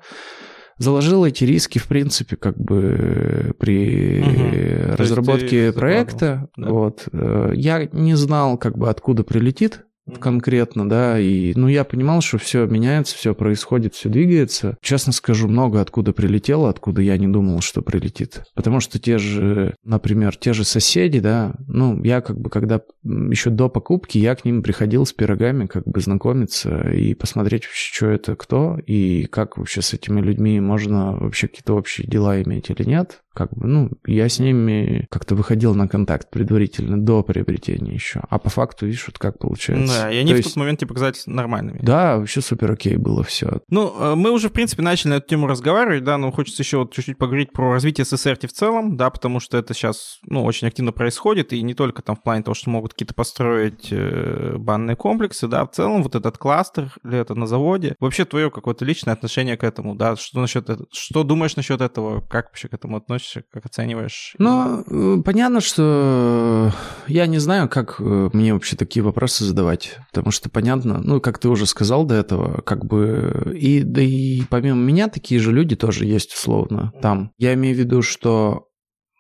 заложил эти риски, в принципе, как бы при угу. разработке проекта. Да. Вот. Э, я не знал, как бы откуда прилетит конкретно, да, и, ну, я понимал, что все меняется, все происходит, все двигается. Честно скажу, много откуда прилетело, откуда я не думал, что прилетит. Потому что те же, например, те же соседи, да, ну, я как бы, когда еще до покупки, я к ним приходил с пирогами, как бы знакомиться и посмотреть вообще, что это кто, и как вообще с этими людьми можно вообще какие-то общие дела иметь или нет как бы, ну, я с ними как-то выходил на контакт предварительно, до приобретения еще. А по факту, видишь, вот как получается. Да, и они То в есть... тот момент тебе показались нормальными. Да, вообще супер окей было все. Ну, э, мы уже, в принципе, начали на эту тему разговаривать, да, но хочется еще вот чуть-чуть поговорить про развитие СССР в целом, да, потому что это сейчас, ну, очень активно происходит, и не только там в плане того, что могут какие-то построить э, банные комплексы, да, в целом вот этот кластер или это на заводе. Вообще твое какое-то личное отношение к этому, да, что насчет этого, что думаешь насчет этого, как вообще к этому относишься? Относишься, как оцениваешь? Ну, э, понятно, что я не знаю, как э, мне вообще такие вопросы задавать, потому что понятно, ну, как ты уже сказал до этого, как бы, и, да и помимо меня такие же люди тоже есть, условно, там. Я имею в виду, что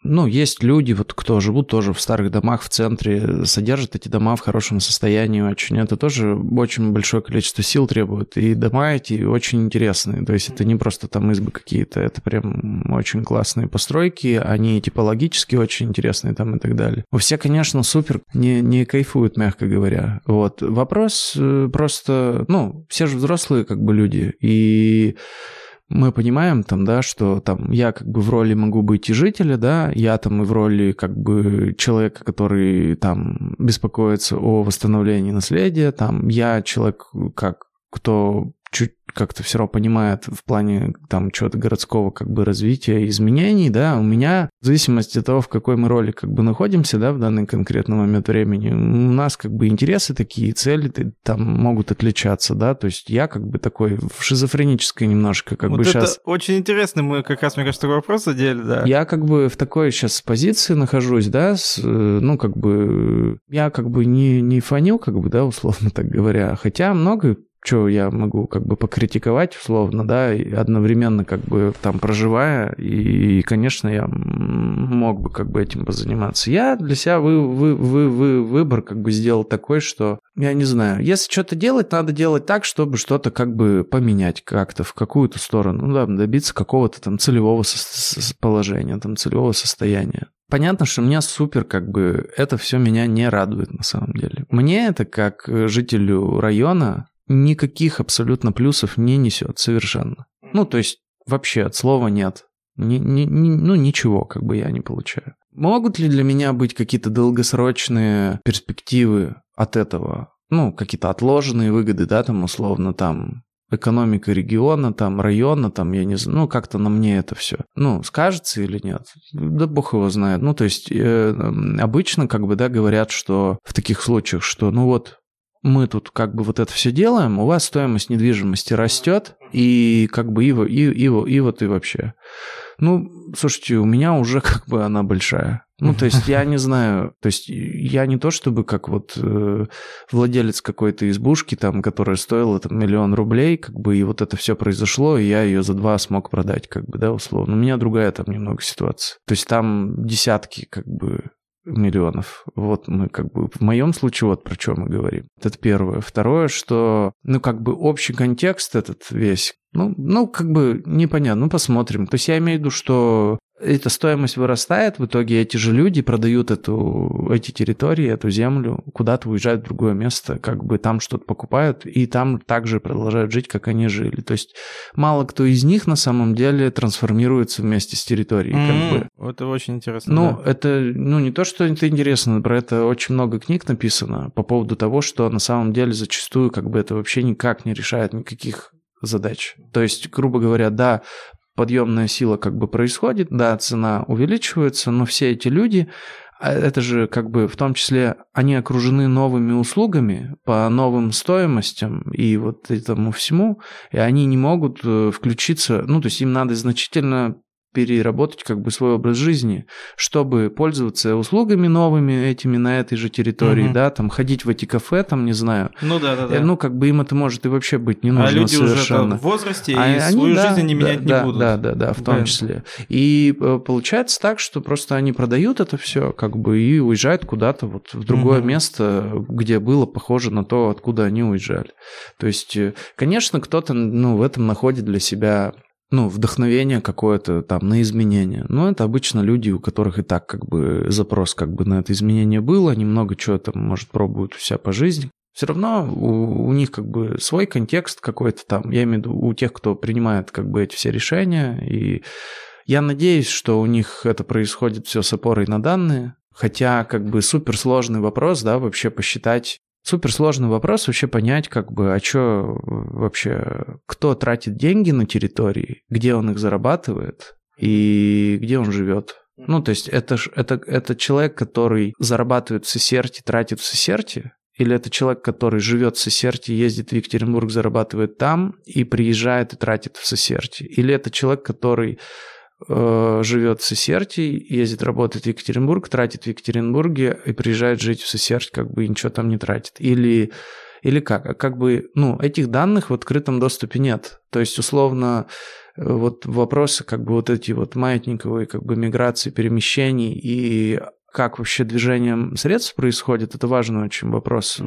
ну, есть люди, вот кто живут тоже в старых домах в центре, содержат эти дома в хорошем состоянии очень. Это тоже очень большое количество сил требует. И дома эти очень интересные. То есть это не просто там избы какие-то, это прям очень классные постройки. Они типологически очень интересные там и так далее. Все, конечно, супер, не, не кайфуют, мягко говоря. Вот. Вопрос э, просто, ну, все же взрослые как бы люди. И мы понимаем там, да, что там я как бы в роли могу быть и жителя, да, я там и в роли как бы человека, который там беспокоится о восстановлении наследия, там я человек как кто как-то все равно понимает в плане там чего-то городского как бы развития, изменений, да, у меня в зависимости от того, в какой мы роли как бы находимся, да, в данный конкретный момент времени, у нас как бы интересы такие, цели там могут отличаться, да, то есть я как бы такой в шизофренической немножко как вот бы это сейчас... очень интересно, мы как раз, мне кажется, такой вопрос задели, да. Я как бы в такой сейчас позиции нахожусь, да, с, ну как бы я как бы не, не фанил, как бы, да, условно так говоря, хотя много что я могу как бы покритиковать условно, да, и одновременно как бы там проживая, и, конечно, я мог бы как бы этим позаниматься. Я для себя вы, вы, вы, вы, выбор как бы сделал такой, что, я не знаю, если что-то делать, надо делать так, чтобы что-то как бы поменять как-то в какую-то сторону, ну да, добиться какого-то там целевого положения, там целевого состояния. Понятно, что меня супер, как бы, это все меня не радует на самом деле. Мне это, как жителю района, никаких абсолютно плюсов не несет совершенно. Ну, то есть вообще от слова нет. Ни, ни, ни, ну, ничего как бы я не получаю. Могут ли для меня быть какие-то долгосрочные перспективы от этого? Ну, какие-то отложенные выгоды, да, там условно там экономика региона, там, района, там, я не знаю, ну, как-то на мне это все. Ну, скажется или нет? Да бог его знает. Ну, то есть, э, обычно, как бы, да, говорят, что в таких случаях, что, ну, вот, мы тут как бы вот это все делаем, у вас стоимость недвижимости растет, и как бы и, и, и, и вот и вообще. Ну, слушайте, у меня уже как бы она большая. Ну, то есть я не знаю, то есть я не то чтобы как вот э, владелец какой-то избушки, там, которая стоила там миллион рублей, как бы, и вот это все произошло, и я ее за два смог продать, как бы, да, условно. У меня другая там немного ситуация. То есть там десятки, как бы, миллионов. Вот мы как бы в моем случае вот про что мы говорим. Это первое. Второе, что, ну, как бы общий контекст этот весь, ну, ну, как бы непонятно, ну, посмотрим. То есть я имею в виду, что эта стоимость вырастает, в итоге эти же люди продают эту, эти территории, эту землю, куда-то уезжают в другое место, как бы там что-то покупают, и там также продолжают жить, как они жили. То есть мало кто из них на самом деле трансформируется вместе с территорией. Mm-hmm. Как бы. Это очень интересно. Ну, да. это, ну, не то, что это интересно, про это очень много книг написано по поводу того, что на самом деле зачастую как бы это вообще никак не решает никаких задач. То есть, грубо говоря, да, подъемная сила как бы происходит, да, цена увеличивается, но все эти люди, а это же как бы в том числе они окружены новыми услугами по новым стоимостям и вот этому всему, и они не могут э, включиться, ну, то есть им надо значительно переработать как бы свой образ жизни, чтобы пользоваться услугами новыми этими на этой же территории, угу. да, там ходить в эти кафе, там, не знаю. Ну да, да, да. Ну, как бы им это может и вообще быть не нужно А люди совершенно. уже в возрасте а и они, свою да, жизнь не да, менять да, не будут. Да, да, да, в том да. числе. И э, получается так, что просто они продают это все, как бы, и уезжают куда-то вот в другое угу. место, где было похоже на то, откуда они уезжали. То есть, э, конечно, кто-то, ну, в этом находит для себя ну, вдохновение какое-то там на изменения. Но это обычно люди, у которых и так как бы запрос как бы на это изменение был, они много чего там, может, пробуют у себя по жизни. Все равно у, у них как бы свой контекст какой-то там, я имею в виду у тех, кто принимает как бы эти все решения, и я надеюсь, что у них это происходит все с опорой на данные, хотя как бы суперсложный вопрос, да, вообще посчитать, Суперсложный вопрос вообще понять, как бы, а что вообще, кто тратит деньги на территории, где он их зарабатывает и где он живет. Ну, то есть это, это, это человек, который зарабатывает в Сесерте, тратит в Сесерте, или это человек, который живет в Сесерте, ездит в Екатеринбург, зарабатывает там и приезжает и тратит в Сесерте? Или это человек, который э, живет в Сесерте, ездит работать в Екатеринбург, тратит в Екатеринбурге и приезжает жить в Сесерте, как бы ничего там не тратит. Или, или как? Как бы, ну, этих данных в открытом доступе нет. То есть, условно, э, вот вопросы как бы вот эти вот маятниковые как бы миграции, перемещений и как вообще движением средств происходит, это важный очень вопрос.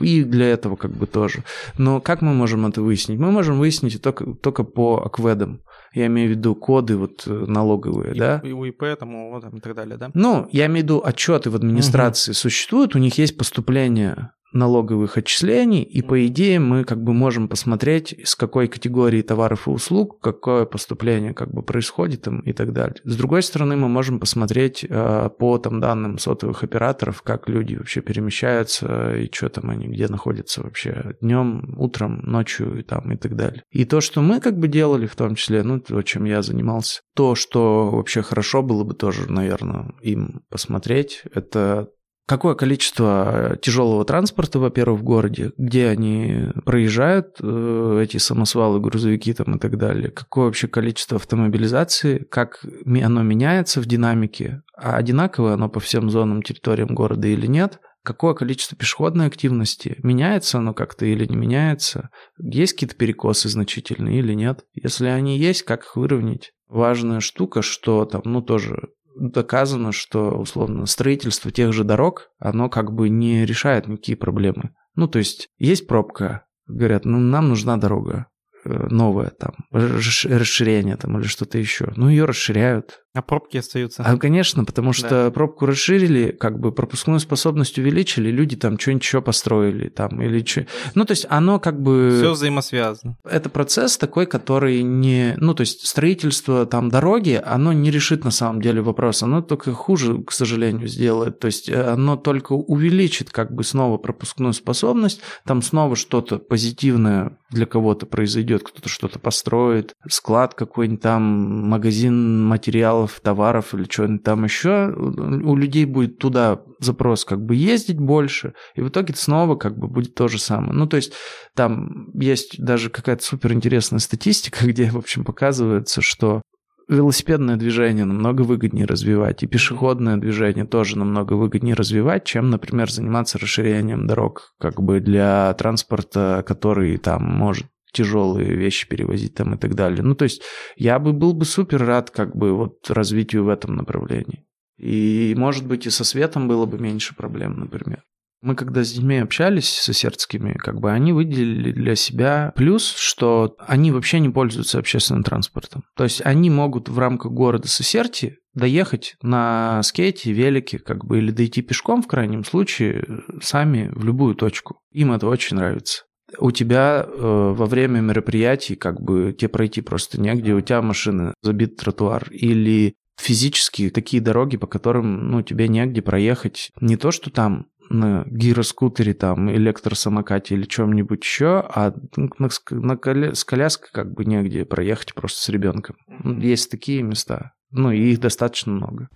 И для этого как бы тоже. Но как мы можем это выяснить? Мы можем выяснить только, только по акведам. Я имею в виду коды вот э, налоговые, и, да? И УИП там, и так далее, да? Ну, я имею в виду отчеты в администрации угу. существуют, у них есть поступление налоговых отчислений, и по идее мы как бы можем посмотреть, с какой категории товаров и услуг какое поступление как бы происходит там, и так далее. С другой стороны, мы можем посмотреть э, по там данным сотовых операторов, как люди вообще перемещаются и что там они, где находятся вообще днем, утром, ночью и там и так далее. И то, что мы как бы делали в том числе, ну, то, чем я занимался, то, что вообще хорошо было бы тоже, наверное, им посмотреть, это какое количество тяжелого транспорта, во-первых, в городе, где они проезжают, э, эти самосвалы, грузовики там и так далее, какое вообще количество автомобилизации, как оно меняется в динамике, а одинаковое оно по всем зонам, территориям города или нет, какое количество пешеходной активности, меняется оно как-то или не меняется, есть какие-то перекосы значительные или нет. Если они есть, как их выровнять? Важная штука, что там, ну, тоже доказано, что, условно, строительство тех же дорог, оно как бы не решает никакие проблемы. Ну, то есть, есть пробка, говорят, ну, нам нужна дорога э, новое там, расширение там или что-то еще. Ну, ее расширяют, а пробки остаются. А, конечно, потому что да. пробку расширили, как бы пропускную способность увеличили, люди там что-нибудь еще построили там или что. Ну, то есть оно как бы... Все взаимосвязано. Это процесс такой, который не... Ну, то есть строительство там дороги, оно не решит на самом деле вопрос. Оно только хуже, к сожалению, сделает. То есть э, оно только увеличит как бы снова пропускную способность, там снова что-то позитивное для кого-то произойдет, кто-то что-то построит, склад какой-нибудь там, магазин материалов материалов, товаров или что-нибудь там еще, у людей будет туда запрос как бы ездить больше, и в итоге снова как бы будет то же самое. Ну, то есть там есть даже какая-то супер интересная статистика, (laughs) где, в общем, показывается, что велосипедное движение намного выгоднее развивать, и пешеходное движение тоже намного выгоднее развивать, чем, например, заниматься расширением дорог как бы для транспорта, который там может тяжелые вещи перевозить там и так далее. Ну, то есть я бы был бы супер рад как бы вот развитию в этом направлении. И, может быть, и со светом было бы меньше проблем, например. Мы когда с детьми общались, с сердскими, как бы они выделили для себя плюс, что они вообще не пользуются общественным транспортом. То есть они могут в рамках города Сосерти доехать на скейте, велике, как бы, или дойти пешком в крайнем случае сами в любую точку. Им это очень нравится у тебя э, во время мероприятий как бы тебе пройти просто негде, у тебя машина забит тротуар или физически такие дороги, по которым ну, тебе негде проехать. Не то, что там на гироскутере, там, электросамокате или чем-нибудь еще, а на, на коля... с коляской как бы негде проехать просто с ребенком. Есть такие места. Ну, и их достаточно много.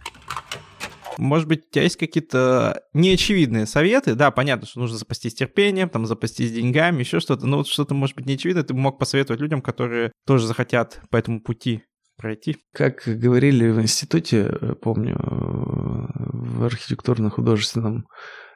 Может быть, у тебя есть какие-то неочевидные советы? Да, понятно, что нужно запастись терпением, там, запастись деньгами, еще что-то, но вот что-то, может быть, неочевидное ты мог посоветовать людям, которые тоже захотят по этому пути пройти. Как говорили в институте, э, помню, э, в архитектурно-художественном,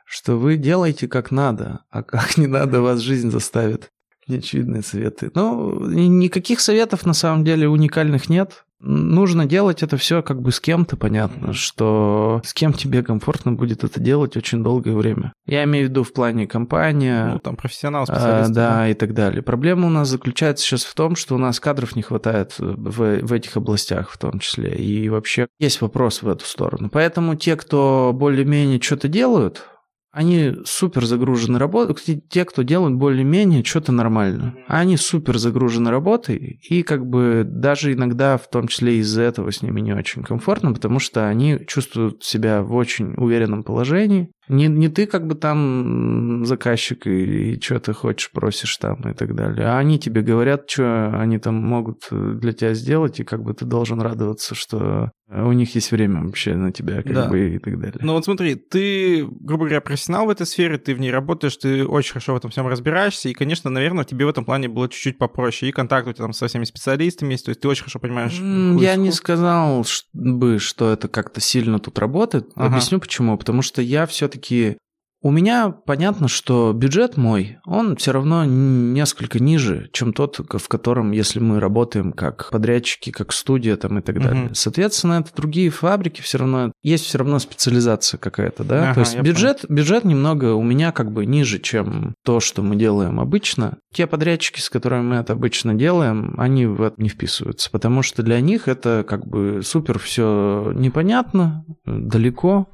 что вы делаете как надо, а как не надо, вас жизнь заставит. Неочевидные советы. Ну, никаких советов на самом деле уникальных нет нужно делать это все как бы с кем-то, понятно, что с кем тебе комфортно будет это делать очень долгое время. Я имею в виду в плане компания. Ну, там профессионал, специалист. А, да, да, и так далее. Проблема у нас заключается сейчас в том, что у нас кадров не хватает в, в этих областях в том числе. И вообще есть вопрос в эту сторону. Поэтому те, кто более-менее что-то делают, они супер загружены работой. Те, кто делают более-менее что-то нормально. Они супер загружены работой, и как бы даже иногда, в том числе из-за этого, с ними не очень комфортно, потому что они чувствуют себя в очень уверенном положении, не, не ты как бы там заказчик и, и что ты хочешь, просишь там и так далее. А они тебе говорят, что они там могут для тебя сделать, и как бы ты должен радоваться, что у них есть время вообще на тебя, как да. бы, и так далее. Ну вот смотри, ты, грубо говоря, профессионал в этой сфере, ты в ней работаешь, ты очень хорошо в этом всем разбираешься, и, конечно, наверное, тебе в этом плане было чуть-чуть попроще, и контакт у тебя там со всеми специалистами есть, то есть ты очень хорошо понимаешь. Я не сказал бы, что это как-то сильно тут работает. Ага. Объясню почему. Потому что я все все-таки у меня понятно, что бюджет мой, он все равно несколько ниже, чем тот, в котором, если мы работаем как подрядчики, как студия там и так далее. Угу. Соответственно, это другие фабрики, все равно есть все равно специализация какая-то, да. Ага, То есть бюджет, бюджет немного у меня как бы ниже, чем то, что мы делаем обычно. Те подрядчики, с которыми мы это обычно делаем, они в это не вписываются, потому что для них это как бы супер все непонятно, далеко,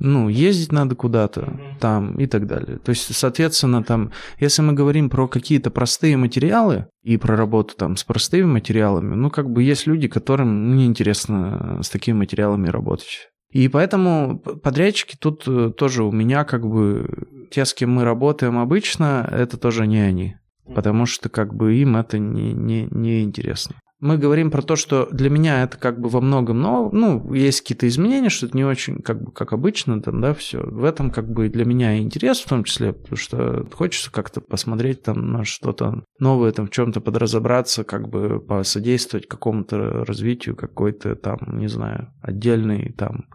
ну, ездить надо куда-то. там и так далее. То есть, соответственно, там, если мы говорим про какие-то простые материалы и про работу там с простыми материалами, ну, как бы есть люди, которым неинтересно с такими материалами работать. И поэтому подрядчики тут э, тоже у меня как бы те, с кем мы работаем обычно, это тоже не они. Потому что как бы им это не, не, не интересно мы говорим про то, что для меня это как бы во многом, но, ну, есть какие-то изменения, что это не очень, как бы, как обычно, там, да, все. В этом, как бы, для меня интерес в том числе, потому что хочется как-то посмотреть там на что-то новое, там, в чем-то подразобраться, как бы, посодействовать какому-то развитию какой-то там, не знаю, отдельной там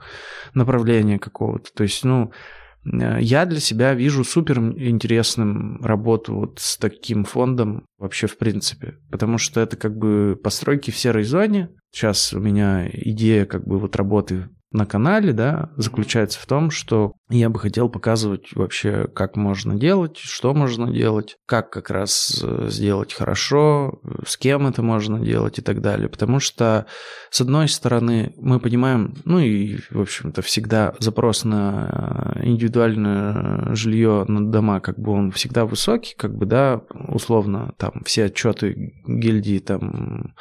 направления какого-то. То есть, ну, я для себя вижу супер интересным работу вот с таким фондом вообще в принципе, потому что это как бы постройки в серой зоне. Сейчас у меня идея как бы вот работы на канале, да, заключается в том, что я бы хотел показывать вообще, как можно делать, что можно делать, как как раз э, сделать хорошо, с кем это можно делать и так далее. Потому что, с одной стороны, мы понимаем, ну и, в общем-то, всегда запрос на э, индивидуальное жилье на дома, как бы он всегда высокий, как бы, да, условно, там все отчеты гильдии там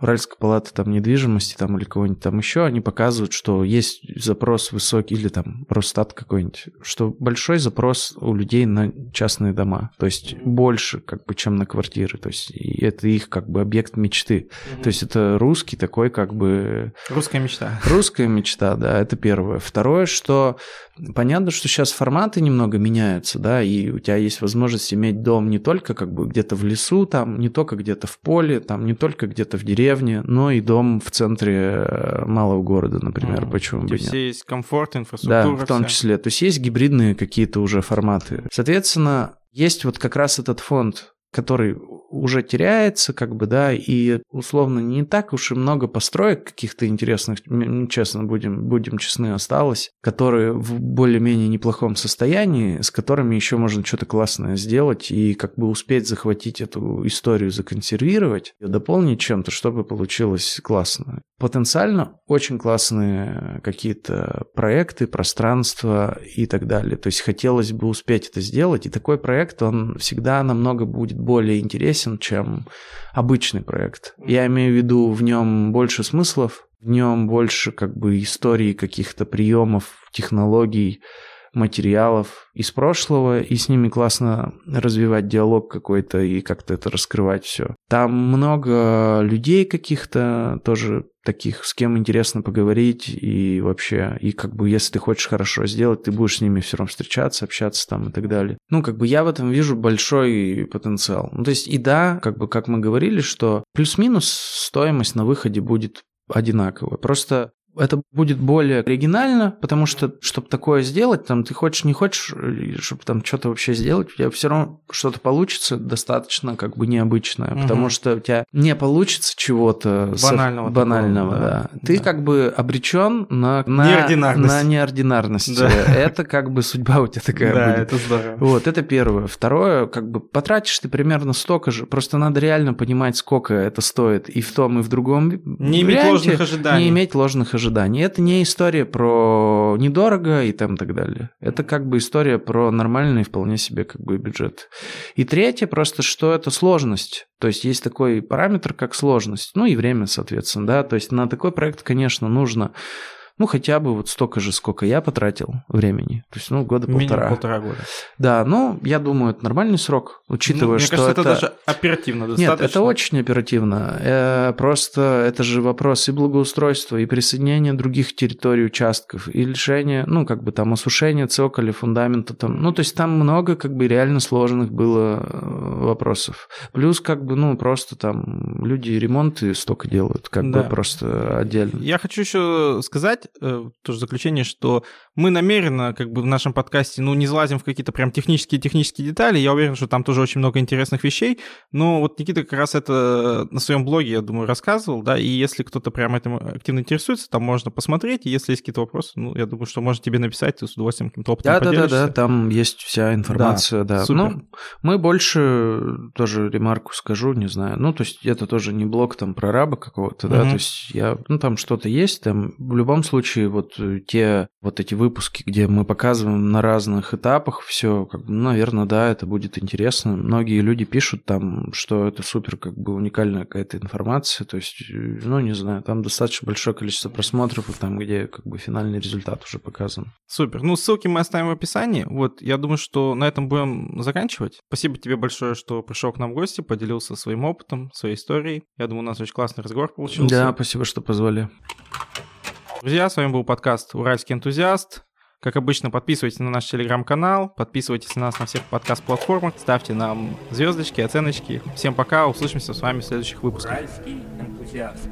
Уральская палата там недвижимости там или кого-нибудь там еще, они показывают, что есть запрос высокий, или там Росстат какой-нибудь, что большой запрос у людей на частные дома, то есть больше как бы, чем на квартиры, то есть это их как бы объект мечты, mm-hmm. то есть это русский такой как бы... Русская мечта. Русская мечта, да, это первое. Второе, что понятно, что сейчас форматы немного меняются, да, и у тебя есть возможность иметь дом не только как бы где-то в лесу, там, не только где-то в поле, там, не только где-то в деревне, деревне, но и дом в центре э, малого города, например, mm. почему бы нет. есть комфорт, инфраструктура. Да, в том вся. числе. То есть есть гибридные какие-то уже форматы. Соответственно, есть вот как раз этот фонд который уже теряется, как бы, да, и условно не так уж и много построек каких-то интересных, честно будем, будем честны, осталось, которые в более-менее неплохом состоянии, с которыми еще можно что-то классное сделать и как бы успеть захватить эту историю, законсервировать, ее дополнить чем-то, чтобы получилось классно. Потенциально очень классные какие-то проекты, пространства и так далее. То есть хотелось бы успеть это сделать, и такой проект, он всегда намного будет более интересен, чем обычный проект. Я имею в виду, в нем больше смыслов, в нем больше как бы истории каких-то приемов, технологий, материалов из прошлого, и с ними классно развивать диалог какой-то и как-то это раскрывать все. Там много людей каких-то тоже таких, с кем интересно поговорить, и вообще, и как бы если ты хочешь хорошо сделать, ты будешь с ними все равно встречаться, общаться там и так далее. Ну, как бы я в этом вижу большой потенциал. Ну, то есть, и да, как бы, как мы говорили, что плюс-минус стоимость на выходе будет одинаковая. Просто это будет более оригинально, потому что, чтобы такое сделать, там, ты хочешь, не хочешь, чтобы там что-то вообще сделать, у тебя все равно что-то получится достаточно как бы необычное, угу. потому что у тебя не получится чего-то банального, банального такого, да. да. Ты да. как бы обречен на, на, неординарность. на неординарность. Да. (laughs) Это как бы судьба у тебя такая да, будет. это здорово. Вот, это первое. Второе, как бы потратишь ты примерно столько же, просто надо реально понимать, сколько это стоит и в том, и в другом Не иметь ложных ожиданий. Не иметь ложных ожиданий ожиданий. Это не история про недорого и там так далее. Это как бы история про нормальный вполне себе как бы бюджет. И третье просто, что это сложность. То есть есть такой параметр, как сложность. Ну и время, соответственно, да. То есть на такой проект, конечно, нужно ну, хотя бы вот столько же, сколько я потратил времени. То есть, ну, года Минимум полтора. полтора года. Да, ну, я думаю, это нормальный срок, учитывая, ну, мне что кажется, это... это даже оперативно достаточно. Нет, это очень оперативно. Э, просто это же вопрос и благоустройства, и присоединения других территорий, участков, и решения, ну, как бы там осушения цоколя, фундамента там. Ну, то есть там много как бы реально сложных было э, вопросов. Плюс как бы, ну, просто там люди ремонты столько делают, как да. бы просто отдельно. Я хочу еще сказать, сказать, э, тоже заключение, что мы намеренно как бы в нашем подкасте, ну, не залазим в какие-то прям технические-технические детали. Я уверен, что там тоже очень много интересных вещей. Но вот Никита как раз это на своем блоге, я думаю, рассказывал, да, и если кто-то прям этим активно интересуется, там можно посмотреть, и если есть какие-то вопросы, ну, я думаю, что можно тебе написать, ты с удовольствием каким-то опытом да, да, да, да, там есть вся информация, да. да. Супер. Ну, мы больше тоже ремарку скажу, не знаю, ну, то есть это тоже не блог там про раба какого-то, да, угу. то есть я, ну, там что-то есть, там в любом случае вот э, те вот эти выпуски, где мы показываем на разных этапах все, как бы, ну, наверное, да, это будет интересно. Многие люди пишут там, что это супер как бы уникальная какая-то информация, то есть, э, ну, не знаю, там достаточно большое количество просмотров, и там, где как бы финальный результат уже показан. Супер. Ну, ссылки мы оставим в описании. Вот, я думаю, что на этом будем заканчивать. Спасибо тебе большое, что пришел к нам в гости, поделился своим опытом, своей историей. Я думаю, у нас очень классный разговор получился. Да, спасибо, что позвали. Друзья, с вами был подкаст «Уральский энтузиаст». Как обычно, подписывайтесь на наш телеграм-канал, подписывайтесь на нас на всех подкаст-платформах, ставьте нам звездочки, оценочки. Всем пока, услышимся с вами в следующих выпусках. Уральский энтузиаст.